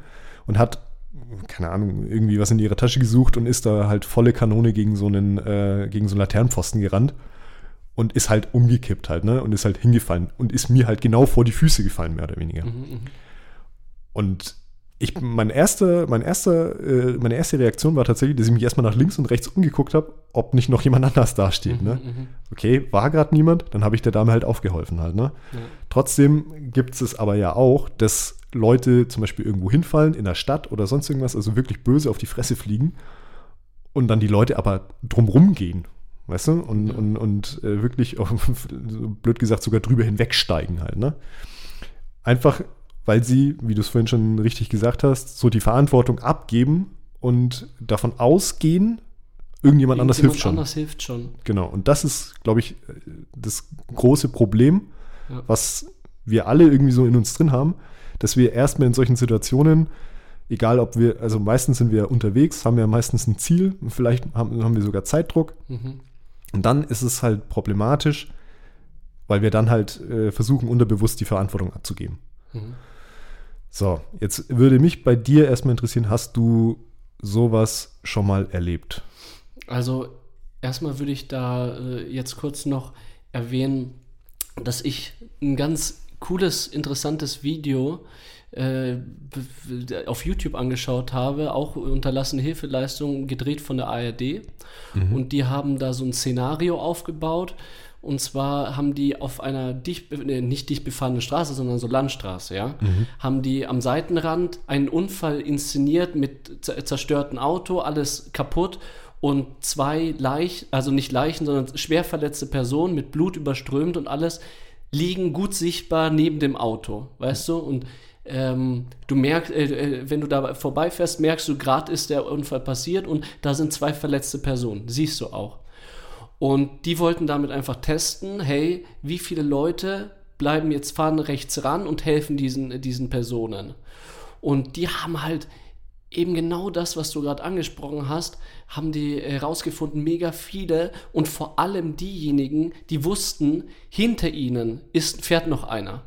und hat, keine Ahnung, irgendwie was in ihrer Tasche gesucht und ist da halt volle Kanone gegen so einen, äh, gegen so einen Laternenpfosten gerannt und ist halt umgekippt halt, ne? Und ist halt hingefallen und ist mir halt genau vor die Füße gefallen, mehr oder weniger. Mhm, mhm. Und ich, mein erster, mein erster, äh, meine erste Reaktion war tatsächlich, dass ich mich erstmal nach links und rechts umgeguckt habe, ob nicht noch jemand anders dasteht. Ne? Mhm, mhm. Okay, war gerade niemand, dann habe ich der Dame halt aufgeholfen halt. Ne? Ja. Trotzdem gibt es aber ja auch, dass Leute zum Beispiel irgendwo hinfallen, in der Stadt oder sonst irgendwas, also wirklich böse auf die Fresse fliegen und dann die Leute aber drumrum gehen. Weißt du? Und, Ja. und, und äh, wirklich, blöd gesagt, sogar drüber hinwegsteigen halt. Ne? Einfach weil sie, wie du es vorhin schon richtig gesagt hast, so die Verantwortung abgeben und davon ausgehen, irgendjemand anders hilft schon. anders hilft schon. Genau, und das ist, glaube ich, das große Problem, ja. was wir alle irgendwie so in uns drin haben, dass wir erstmal in solchen Situationen, egal ob wir, also meistens sind wir unterwegs, haben wir meistens ein Ziel, vielleicht haben, haben wir sogar Zeitdruck. Mhm. Und dann ist es halt problematisch, weil wir dann halt äh, versuchen, unterbewusst die Verantwortung abzugeben. Mhm. So, jetzt würde mich bei dir erstmal interessieren, hast du sowas schon mal erlebt? Also, erstmal würde ich da äh, jetzt kurz noch erwähnen, dass ich ein ganz cooles, interessantes Video äh, auf YouTube angeschaut habe, auch unterlassene Hilfeleistungen gedreht von der ARD. Mhm. Und die haben da so ein Szenario aufgebaut. Und zwar haben die auf einer dicht, äh, nicht dicht befahrenen Straße, sondern so Landstraße, ja, mhm. haben die am Seitenrand einen Unfall inszeniert mit zerstörtem Auto, alles kaputt und zwei Leichen, also nicht Leichen, sondern schwer verletzte Personen mit Blut überströmt und alles liegen gut sichtbar neben dem Auto, weißt du? Und ähm, du merkst, äh, äh, wenn du da vorbeifährst, merkst du, gerade ist der Unfall passiert und da sind zwei verletzte Personen. Siehst du auch. Und die wollten damit einfach testen, hey, wie viele Leute bleiben jetzt fahren rechts ran und helfen diesen, diesen Personen. Und die haben halt eben genau das, was du gerade angesprochen hast, haben die herausgefunden, mega viele und vor allem diejenigen, die wussten, hinter ihnen ist, fährt noch einer.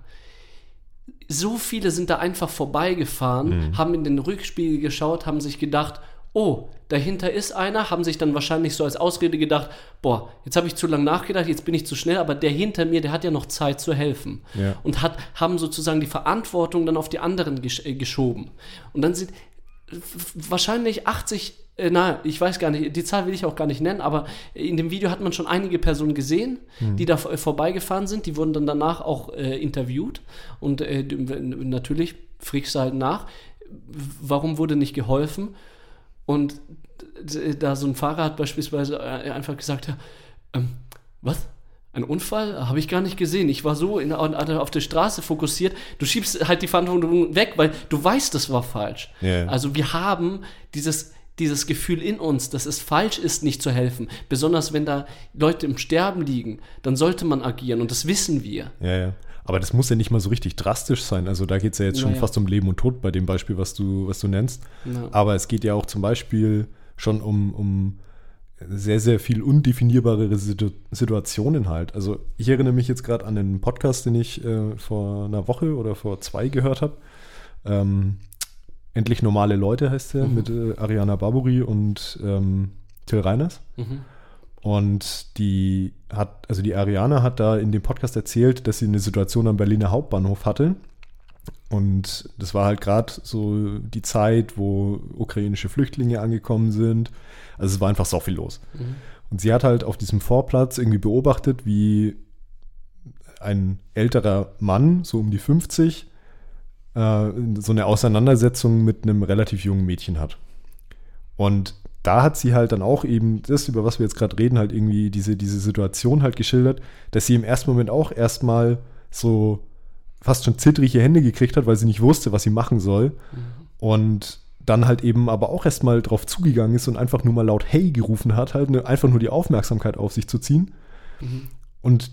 So viele sind da einfach vorbeigefahren, mhm. haben in den Rückspiegel geschaut, haben sich gedacht, oh, dahinter ist einer, haben sich dann wahrscheinlich so als Ausrede gedacht, boah, jetzt habe ich zu lange nachgedacht, jetzt bin ich zu schnell, aber der hinter mir, der hat ja noch Zeit zu helfen. Ja. Und hat, haben sozusagen die Verantwortung dann auf die anderen gesch äh, geschoben. Und dann sind wahrscheinlich 80, äh, na, ich weiß gar nicht, die Zahl will ich auch gar nicht nennen, aber in dem Video hat man schon einige Personen gesehen, hm. die da äh, vorbeigefahren sind. Die wurden dann danach auch äh, interviewt und äh, natürlich fragst du halt nach, warum wurde nicht geholfen? Und da so ein Fahrer hat beispielsweise äh, einfach gesagt, ja, ähm, was? Ein Unfall? Habe ich gar nicht gesehen. Ich war so in, auf der Straße fokussiert. Du schiebst halt die Verantwortung weg, weil du weißt, das war falsch. Yeah. Also wir haben dieses, dieses Gefühl in uns, dass es falsch ist, nicht zu helfen. Besonders wenn da Leute im Sterben liegen, dann sollte man agieren und das wissen wir. Ja, ja. Aber das muss ja nicht mal so richtig drastisch sein. Also da geht es ja jetzt schon ja. fast um Leben und Tod bei dem Beispiel, was du, was du nennst. Ja. Aber es geht ja auch zum Beispiel schon um, um sehr, sehr viel undefinierbare Situ Situationen halt. Also ich erinnere mich jetzt gerade an einen Podcast, den ich äh, vor einer Woche oder vor zwei gehört habe. Ähm, Endlich normale Leute heißt der, mhm. mit äh, Ariana Barbori und ähm, Till Reiners. Mhm. Und die hat, also die Ariana hat da in dem Podcast erzählt, dass sie eine Situation am Berliner Hauptbahnhof hatte. Und das war halt gerade so die Zeit, wo ukrainische Flüchtlinge angekommen sind. Also es war einfach so viel los. Mhm. Und sie hat halt auf diesem Vorplatz irgendwie beobachtet, wie ein älterer Mann, so um die 50, äh, so eine Auseinandersetzung mit einem relativ jungen Mädchen hat. Und da hat sie halt dann auch eben das, über was wir jetzt gerade reden, halt irgendwie diese, diese Situation halt geschildert, dass sie im ersten Moment auch erstmal so fast schon zittrige Hände gekriegt hat, weil sie nicht wusste, was sie machen soll. Mhm. Und dann halt eben aber auch erstmal drauf zugegangen ist und einfach nur mal laut Hey gerufen hat, halt ne, einfach nur die Aufmerksamkeit auf sich zu ziehen. Mhm. Und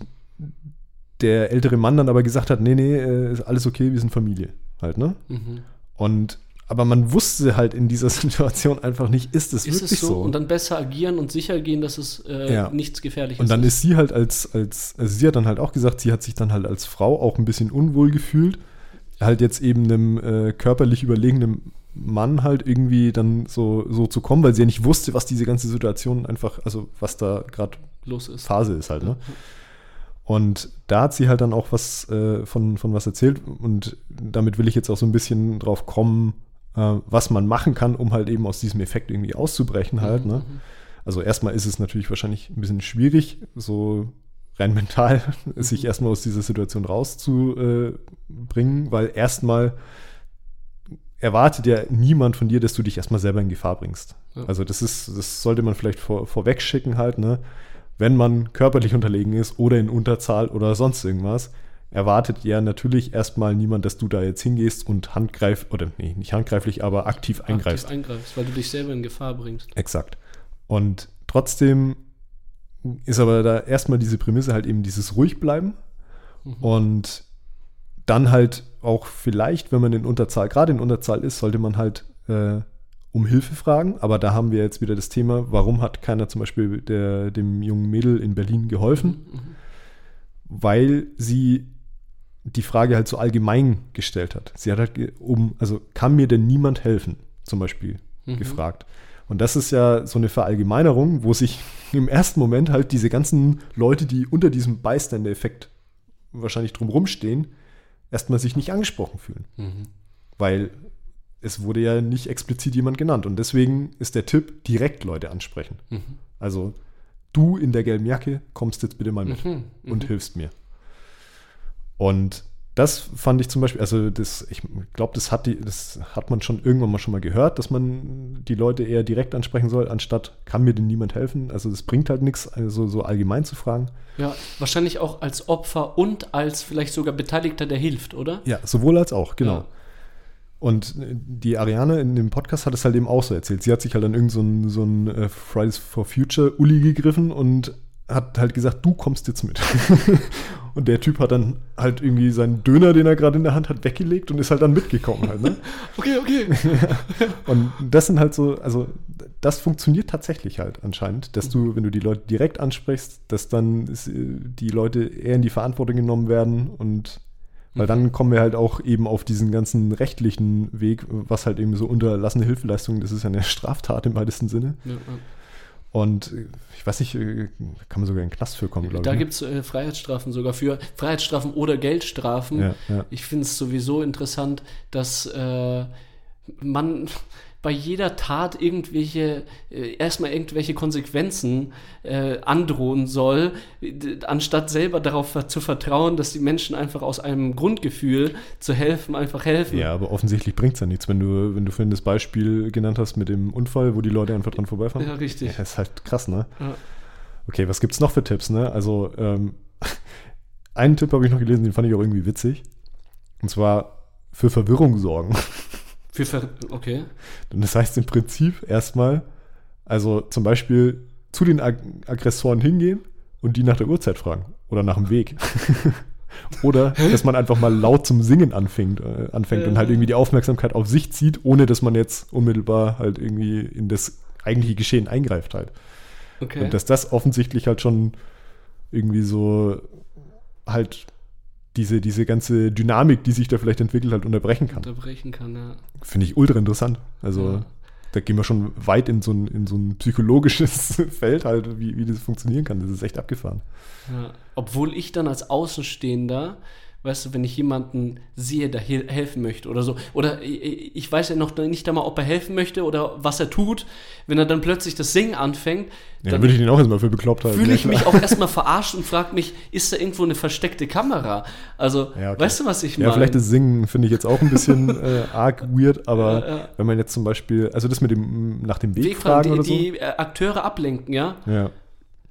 der ältere Mann dann aber gesagt hat, nee, nee, äh, ist alles okay, wir sind Familie halt, ne? Mhm. Und aber man wusste halt in dieser Situation einfach nicht, ist es ist wirklich es so? so? Und dann besser agieren und sicher gehen, dass es äh, ja. nichts Gefährliches ist. Und dann ist sie halt als, als, also sie hat dann halt auch gesagt, sie hat sich dann halt als Frau auch ein bisschen unwohl gefühlt, halt jetzt eben einem äh, körperlich überlegenen Mann halt irgendwie dann so, so zu kommen, weil sie ja nicht wusste, was diese ganze Situation einfach, also was da gerade los ist. Phase ist halt, ne? Und da hat sie halt dann auch was äh, von, von was erzählt und damit will ich jetzt auch so ein bisschen drauf kommen, äh, was man machen kann, um halt eben aus diesem Effekt irgendwie auszubrechen halt. Mhm. Ne? Mhm. Also erstmal ist es natürlich wahrscheinlich ein bisschen schwierig, so rein mental sich erstmal aus dieser Situation rauszubringen, weil erstmal erwartet ja niemand von dir, dass du dich erstmal selber in Gefahr bringst. Ja. Also das ist, das sollte man vielleicht vor, vorweg schicken halt, ne? Wenn man körperlich unterlegen ist oder in Unterzahl oder sonst irgendwas, erwartet ja natürlich erstmal niemand, dass du da jetzt hingehst und handgreif oder nee, nicht handgreiflich, aber aktiv eingreifst. Aktiv eingreifst, weil du dich selber in Gefahr bringst. Exakt. Und trotzdem ist aber da erstmal diese Prämisse halt eben dieses ruhig bleiben Mhm. und dann halt auch vielleicht, wenn man in Unterzahl, gerade in Unterzahl ist, sollte man halt äh, um Hilfe fragen. Aber da haben wir jetzt wieder das Thema, warum hat keiner zum Beispiel der, dem jungen Mädel in Berlin geholfen? Mhm. weil sie die Frage halt so allgemein gestellt hat. Sie hat halt um, also kann mir denn niemand helfen, zum Beispiel Mhm. gefragt. Und das ist ja so eine Verallgemeinerung, wo sich im ersten Moment halt diese ganzen Leute, die unter diesem Bystander-Effekt wahrscheinlich drumrum stehen, erstmal sich nicht angesprochen fühlen. Mhm. Weil es wurde ja nicht explizit jemand genannt. Und deswegen ist der Tipp, direkt Leute ansprechen. Mhm. Also du in der gelben Jacke kommst jetzt bitte mal mit Mhm. und Mhm. hilfst mir. Und das fand ich zum Beispiel, also das, ich glaube, das hat die, das hat man schon irgendwann mal schon mal gehört, dass man die Leute eher direkt ansprechen soll, anstatt kann mir denn niemand helfen? Also das bringt halt nichts, also so allgemein zu fragen. Ja, wahrscheinlich auch als Opfer und als vielleicht sogar Beteiligter, der hilft, oder? Ja, sowohl als auch, genau. Ja. Und äh, die Ariane in dem Podcast hat es halt eben auch so erzählt. Sie hat sich halt an irgendeinen so so einen äh, Fridays for Future Uli gegriffen und hat halt gesagt, du kommst jetzt mit. und der Typ hat dann halt irgendwie seinen Döner, den er gerade in der Hand hat, weggelegt und ist halt dann mitgekommen halt, ne? Okay, okay. Und das sind halt so, also das funktioniert tatsächlich halt anscheinend, dass du, wenn du die Leute direkt ansprichst, dass dann äh, die Leute eher in die Verantwortung genommen werden und weil dann kommen wir halt auch eben auf diesen ganzen rechtlichen Weg, was halt eben so unterlassene Hilfeleistungen, das ist ja eine Straftat im weitesten Sinne. Ja, ja. Und äh, ich weiß nicht, äh, kann man sogar in den Knast für kommen, glaube Da ich. ne? gibt es äh, Freiheitsstrafen sogar für. Freiheitsstrafen oder Geldstrafen. Ja, ja. Ich finde es sowieso interessant, dass äh, man bei jeder Tat irgendwelche, äh, erstmal irgendwelche Konsequenzen äh, androhen soll, anstatt selber darauf zu vertrauen, dass die Menschen einfach aus einem Grundgefühl zu helfen, einfach helfen. Ja, aber offensichtlich bringt es ja nichts, wenn du, wenn du vorhin das Beispiel genannt hast mit dem Unfall, wo die Leute einfach dran vorbeifahren. Ja, richtig. Ja, ist halt krass, ne? Ja. Okay, was gibt's noch für Tipps, ne? Also, ähm, einen Tipp habe ich noch gelesen, den fand ich auch irgendwie witzig. Und zwar für Verwirrung sorgen. Für Ver okay. Und das heißt im Prinzip erstmal, also zum Beispiel zu den Ag Aggressoren hingehen und die nach der Uhrzeit fragen oder nach dem Weg. oder dass man einfach mal laut zum Singen anfängt, äh, anfängt und halt irgendwie die Aufmerksamkeit auf sich zieht, ohne dass man jetzt unmittelbar halt irgendwie in das eigentliche Geschehen eingreift halt. Okay. Und dass das offensichtlich halt schon irgendwie so halt diese, diese ganze Dynamik, die sich da vielleicht entwickelt, halt unterbrechen kann. unterbrechen kann, ja. Finde ich ultra interessant. Also Ja. da gehen wir schon weit in so ein, in so ein psychologisches Feld halt, wie, wie das funktionieren kann. Das ist echt abgefahren. Ja, obwohl ich dann als Außenstehender, weißt du, wenn ich jemanden sehe, der hel helfen möchte oder so, oder ich, ich weiß ja noch nicht einmal, ob er helfen möchte oder was er tut, wenn er dann plötzlich das Singen anfängt, Ja, dann dann würde ich den auch erstmal für bekloppt halten. fühle ja, ich mich auch erstmal verarscht und frage mich, ist da irgendwo eine versteckte Kamera? Also, Ja, okay. weißt du, was ich Ja, meine? vielleicht das Singen finde ich jetzt auch ein bisschen äh, arg weird, aber Ja, ja. wenn man jetzt zum Beispiel, also das mit dem nach dem Weg, Wegfragen, fragen die, oder die äh, Akteure ablenken, ja? so. Ja.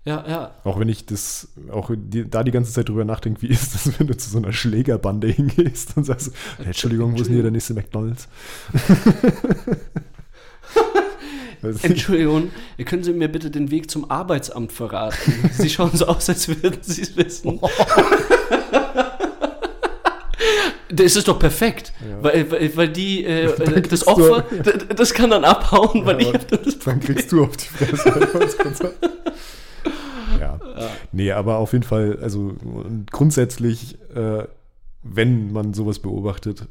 Ja, ja. Auch wenn ich das, auch die, da die ganze Zeit drüber nachdenke, wie ist das, wenn du zu so einer Schlägerbande hingehst und sagst, Entschuldigung, wo ist denn hier der nächste McDonalds? Entschuldigung, können Sie mir bitte den Weg zum Arbeitsamt verraten? Sie schauen so aus, als würden Sie es wissen. Das ist doch perfekt, Ja. weil, weil, weil die, äh, äh, das du- Opfer, d- das kann dann abhauen, weil ich das Dann kriegst du auf die Fresse. Ja. Nee, aber auf jeden Fall, also und grundsätzlich, äh, wenn man sowas beobachtet,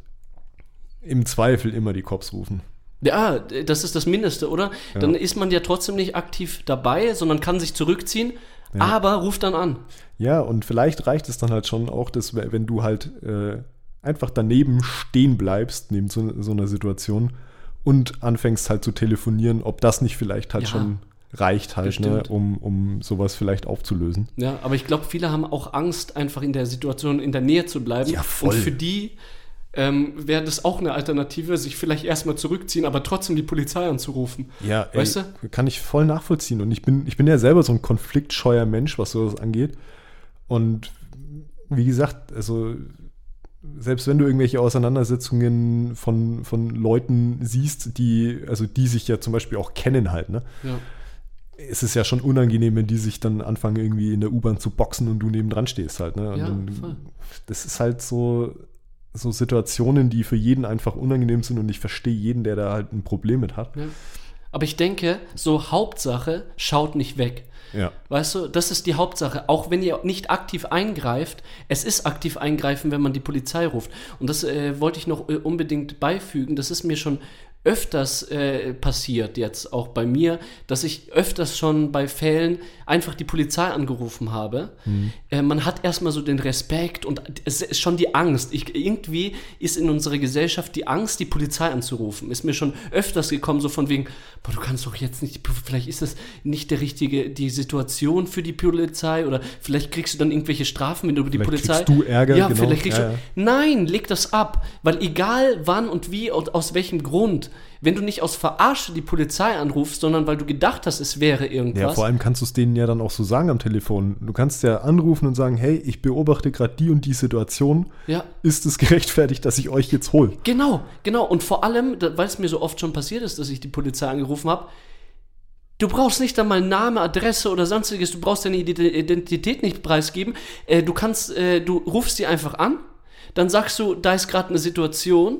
im Zweifel immer die Cops rufen. Ja, das ist das Mindeste, oder? Ja. Dann ist man ja trotzdem nicht aktiv dabei, sondern kann sich zurückziehen, aber ruft dann an. Ja, und vielleicht reicht es dann halt schon auch, dass we- wenn du halt äh, einfach daneben stehen bleibst, neben so, so einer Situation und anfängst halt zu telefonieren, ob das nicht vielleicht halt Ja, schon reicht halt, ne, um, um sowas vielleicht aufzulösen. Ja, aber ich glaube, viele haben auch Angst, einfach in der Situation in der Nähe zu bleiben. Ja, voll. Und für die ähm, wäre das auch eine Alternative, sich vielleicht erstmal zurückziehen, aber trotzdem die Polizei anzurufen. Ja, Weißt ey, kann ich voll nachvollziehen. Und ich bin, ich bin ja selber so ein konfliktscheuer Mensch, was sowas angeht. Und wie gesagt, also selbst wenn du irgendwelche Auseinandersetzungen von, von Leuten siehst, die, also die sich ja zum Beispiel auch kennen halt, ne? Ja. Es ist ja schon unangenehm, wenn die sich dann anfangen, irgendwie in der U-Bahn zu boxen und du nebendran stehst halt, ne? Ja, dann, voll. das ist halt so, so Situationen, die für jeden einfach unangenehm sind und ich verstehe jeden, der da halt ein Problem mit hat. Ja. Aber ich denke, so Hauptsache, schaut nicht weg. Ja. Weißt du, das ist die Hauptsache. Auch wenn ihr nicht aktiv eingreift, es ist aktiv eingreifen, wenn man die Polizei ruft. Und das äh, wollte ich noch äh, unbedingt beifügen. Das ist mir schon öfters äh, passiert jetzt auch bei mir, dass ich öfters schon bei Fällen einfach die Polizei angerufen habe. Äh, man hat erstmal so den Respekt und es ist schon die Angst. Ich, irgendwie ist in unserer Gesellschaft die Angst, die Polizei anzurufen. Ist mir schon öfters gekommen, so von wegen, boah, du kannst doch jetzt nicht, vielleicht ist das nicht der richtige, die Situation für die Polizei oder vielleicht kriegst du dann irgendwelche Strafen, wenn du über die Polizei. kriegst du Ärger, Ja, genau. vielleicht kriegst Ja, du. ja. Nein, leg das ab. Weil egal wann und wie und aus welchem Grund, wenn du nicht aus Verarsche die Polizei anrufst, sondern weil du gedacht hast, es wäre irgendwas. Ja, vor allem kannst du es denen ja dann auch so sagen am Telefon. Du kannst ja anrufen und sagen, hey, ich beobachte gerade die und die Situation. ja. Ist es gerechtfertigt, dass ich euch jetzt hole? Genau, genau. Und vor allem, weil es mir so oft schon passiert ist, dass ich die Polizei angerufen habe, du brauchst nicht einmal Name, Adresse oder sonstiges, du brauchst deine Ide- Identität nicht preisgeben. Äh, du kannst, äh, du rufst sie einfach an, dann sagst du, da ist gerade eine Situation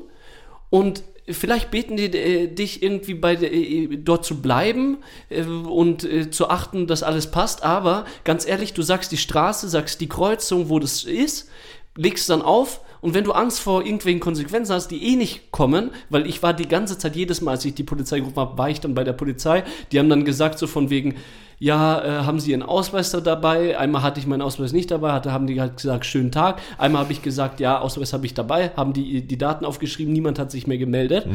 und vielleicht beten die äh, dich irgendwie bei äh, dort zu bleiben äh, und äh, zu achten, dass alles passt, aber ganz ehrlich, du sagst die Straße, sagst die Kreuzung, wo das ist, legst dann auf und wenn du Angst vor irgendwelchen Konsequenzen hast, die eh nicht kommen, weil ich war die ganze Zeit, jedes Mal, als ich die Polizei gerufen habe, war ich dann bei der Polizei. Die haben dann gesagt, so von wegen, ja, äh, haben Sie Ihren Ausweis da dabei? Einmal hatte ich meinen Ausweis nicht dabei, hatte, haben die halt gesagt, schönen Tag. Einmal habe ich gesagt, ja, Ausweis habe ich dabei, haben die die Daten aufgeschrieben, niemand hat sich mehr gemeldet.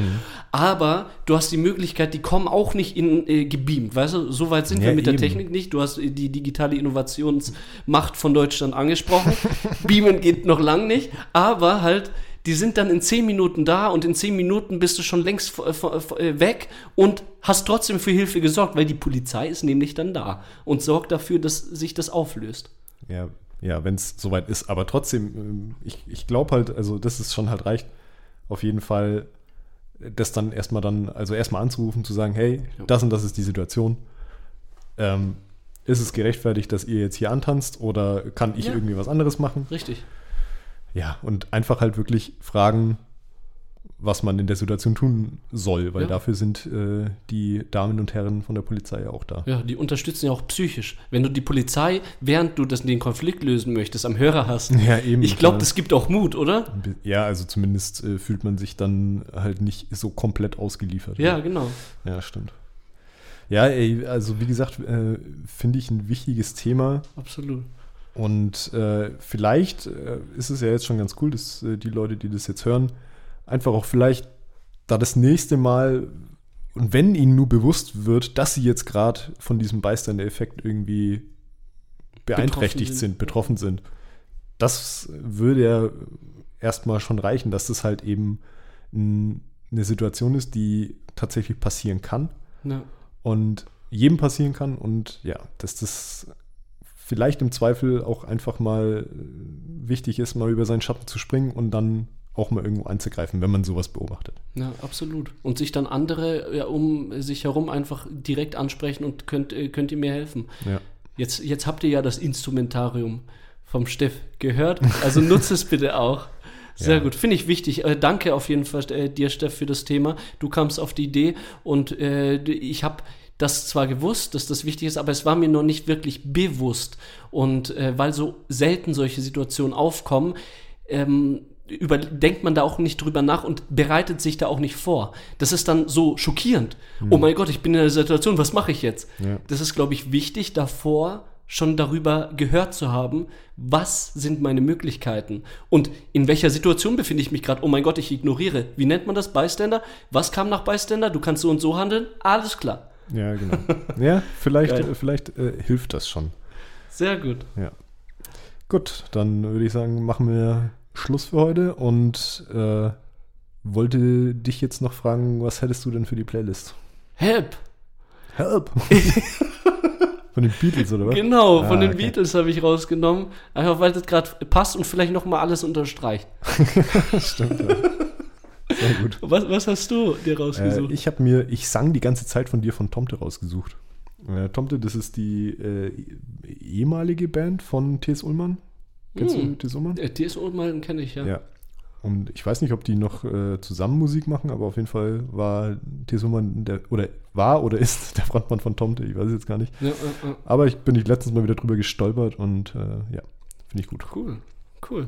Aber du hast die Möglichkeit, die kommen auch nicht in äh, gebeamt, weißt du? So weit sind Ja, wir mit der eben. Technik nicht. Du hast äh, die digitale Innovationsmacht von Deutschland angesprochen. Beamen geht noch lang nicht, aber halt, die sind dann in 10 Minuten da und in 10 Minuten bist du schon längst äh, weg und hast trotzdem für Hilfe gesorgt, weil die Polizei ist nämlich dann da und sorgt dafür, dass sich das auflöst. Ja, ja wenn es soweit ist. Aber trotzdem, ähm, ich, ich glaube halt, also das ist schon halt reicht, auf jeden Fall, das dann erstmal dann, also erstmal anzurufen, zu sagen, hey, das und das ist die Situation. Ähm, ist es gerechtfertigt, dass ihr jetzt hier antanzt oder kann ich Ja. irgendwie was anderes machen? Richtig. Ja, und einfach halt wirklich fragen, was man in der Situation tun soll, weil Ja. dafür sind äh, die Damen und Herren von der Polizei ja auch da. Ja, die unterstützen ja auch psychisch. Wenn du die Polizei, während du das, den Konflikt lösen möchtest, am Hörer hast, Ja, eben. ich glaube, das gibt auch Mut, oder? Ja, also zumindest äh, fühlt man sich dann halt nicht so komplett ausgeliefert. Ja, genau. Ja, stimmt. Ja, ey, also wie gesagt, äh, finde ich ein wichtiges Thema Absolut. Und äh, vielleicht äh, ist es ja jetzt schon ganz cool, dass äh, die Leute, die das jetzt hören, einfach auch vielleicht da das nächste Mal und wenn ihnen nur bewusst wird, dass sie jetzt gerade von diesem Bystander-Effekt irgendwie beeinträchtigt sind. sind, betroffen sind, das würde ja erstmal schon reichen, dass das halt eben eine Situation ist, die tatsächlich passieren kann Ja. und jedem passieren kann und ja, dass das vielleicht im Zweifel auch einfach mal äh, wichtig ist, mal über seinen Schatten zu springen und dann auch mal irgendwo einzugreifen, wenn man sowas beobachtet. Ja, absolut. Und sich dann andere ja, um sich herum einfach direkt ansprechen und könnt, äh, könnt ihr mir helfen. Ja. Jetzt, jetzt habt ihr ja das Instrumentarium vom Steff gehört, also nutzt es bitte auch. Sehr Ja. gut, finde ich wichtig. Äh, danke auf jeden Fall äh, dir, Steff, für das Thema. Du kamst auf die Idee und äh, ich habe das zwar gewusst, dass das wichtig ist, aber es war mir noch nicht wirklich bewusst. Und äh, weil so selten solche Situationen aufkommen, ähm, über, denkt man da auch nicht drüber nach und bereitet sich da auch nicht vor. Das ist dann so schockierend. Oh mein Gott, ich bin in der Situation, was mache ich jetzt? Ja. Das ist, glaube ich, wichtig, davor schon darüber gehört zu haben, was sind meine Möglichkeiten und in welcher Situation befinde ich mich gerade. Oh mein Gott, ich ignoriere. Wie nennt man das? Bystander? Was kam nach Bystander? Du kannst so und so handeln? Alles klar. Ja, genau. ja, vielleicht, Geil. vielleicht äh, hilft das schon. Sehr gut. Ja. Gut, dann würde ich sagen, machen wir Schluss für heute und äh, wollte dich jetzt noch fragen, was hättest du denn für die Playlist? Help! Help! Von den Beatles, oder was? Genau, Ah, von den okay. Beatles habe ich rausgenommen. Einfach weil das gerade passt und vielleicht nochmal alles unterstreicht. Stimmt, ja. Sehr gut. Was, was hast du dir Äh, rausgesucht? ich habe mir, ich sang die ganze Zeit von dir von Tomte rausgesucht. Äh, Tomte, das ist die äh, ehemalige Band von T.S. Ullmann. Kennst Hm. du T.S. Ullmann? äh, TSO mal kenne ich, ja. Ja. Und ich weiß nicht, ob die noch äh, zusammen Musik machen, aber auf jeden Fall war T.S. Ullmann der, oder war oder ist der Frontmann von Tomte, ich weiß es jetzt gar nicht. Ja. Aber ich bin ich letztens mal wieder drüber gestolpert und äh, ja, finde ich gut. Cool, cool.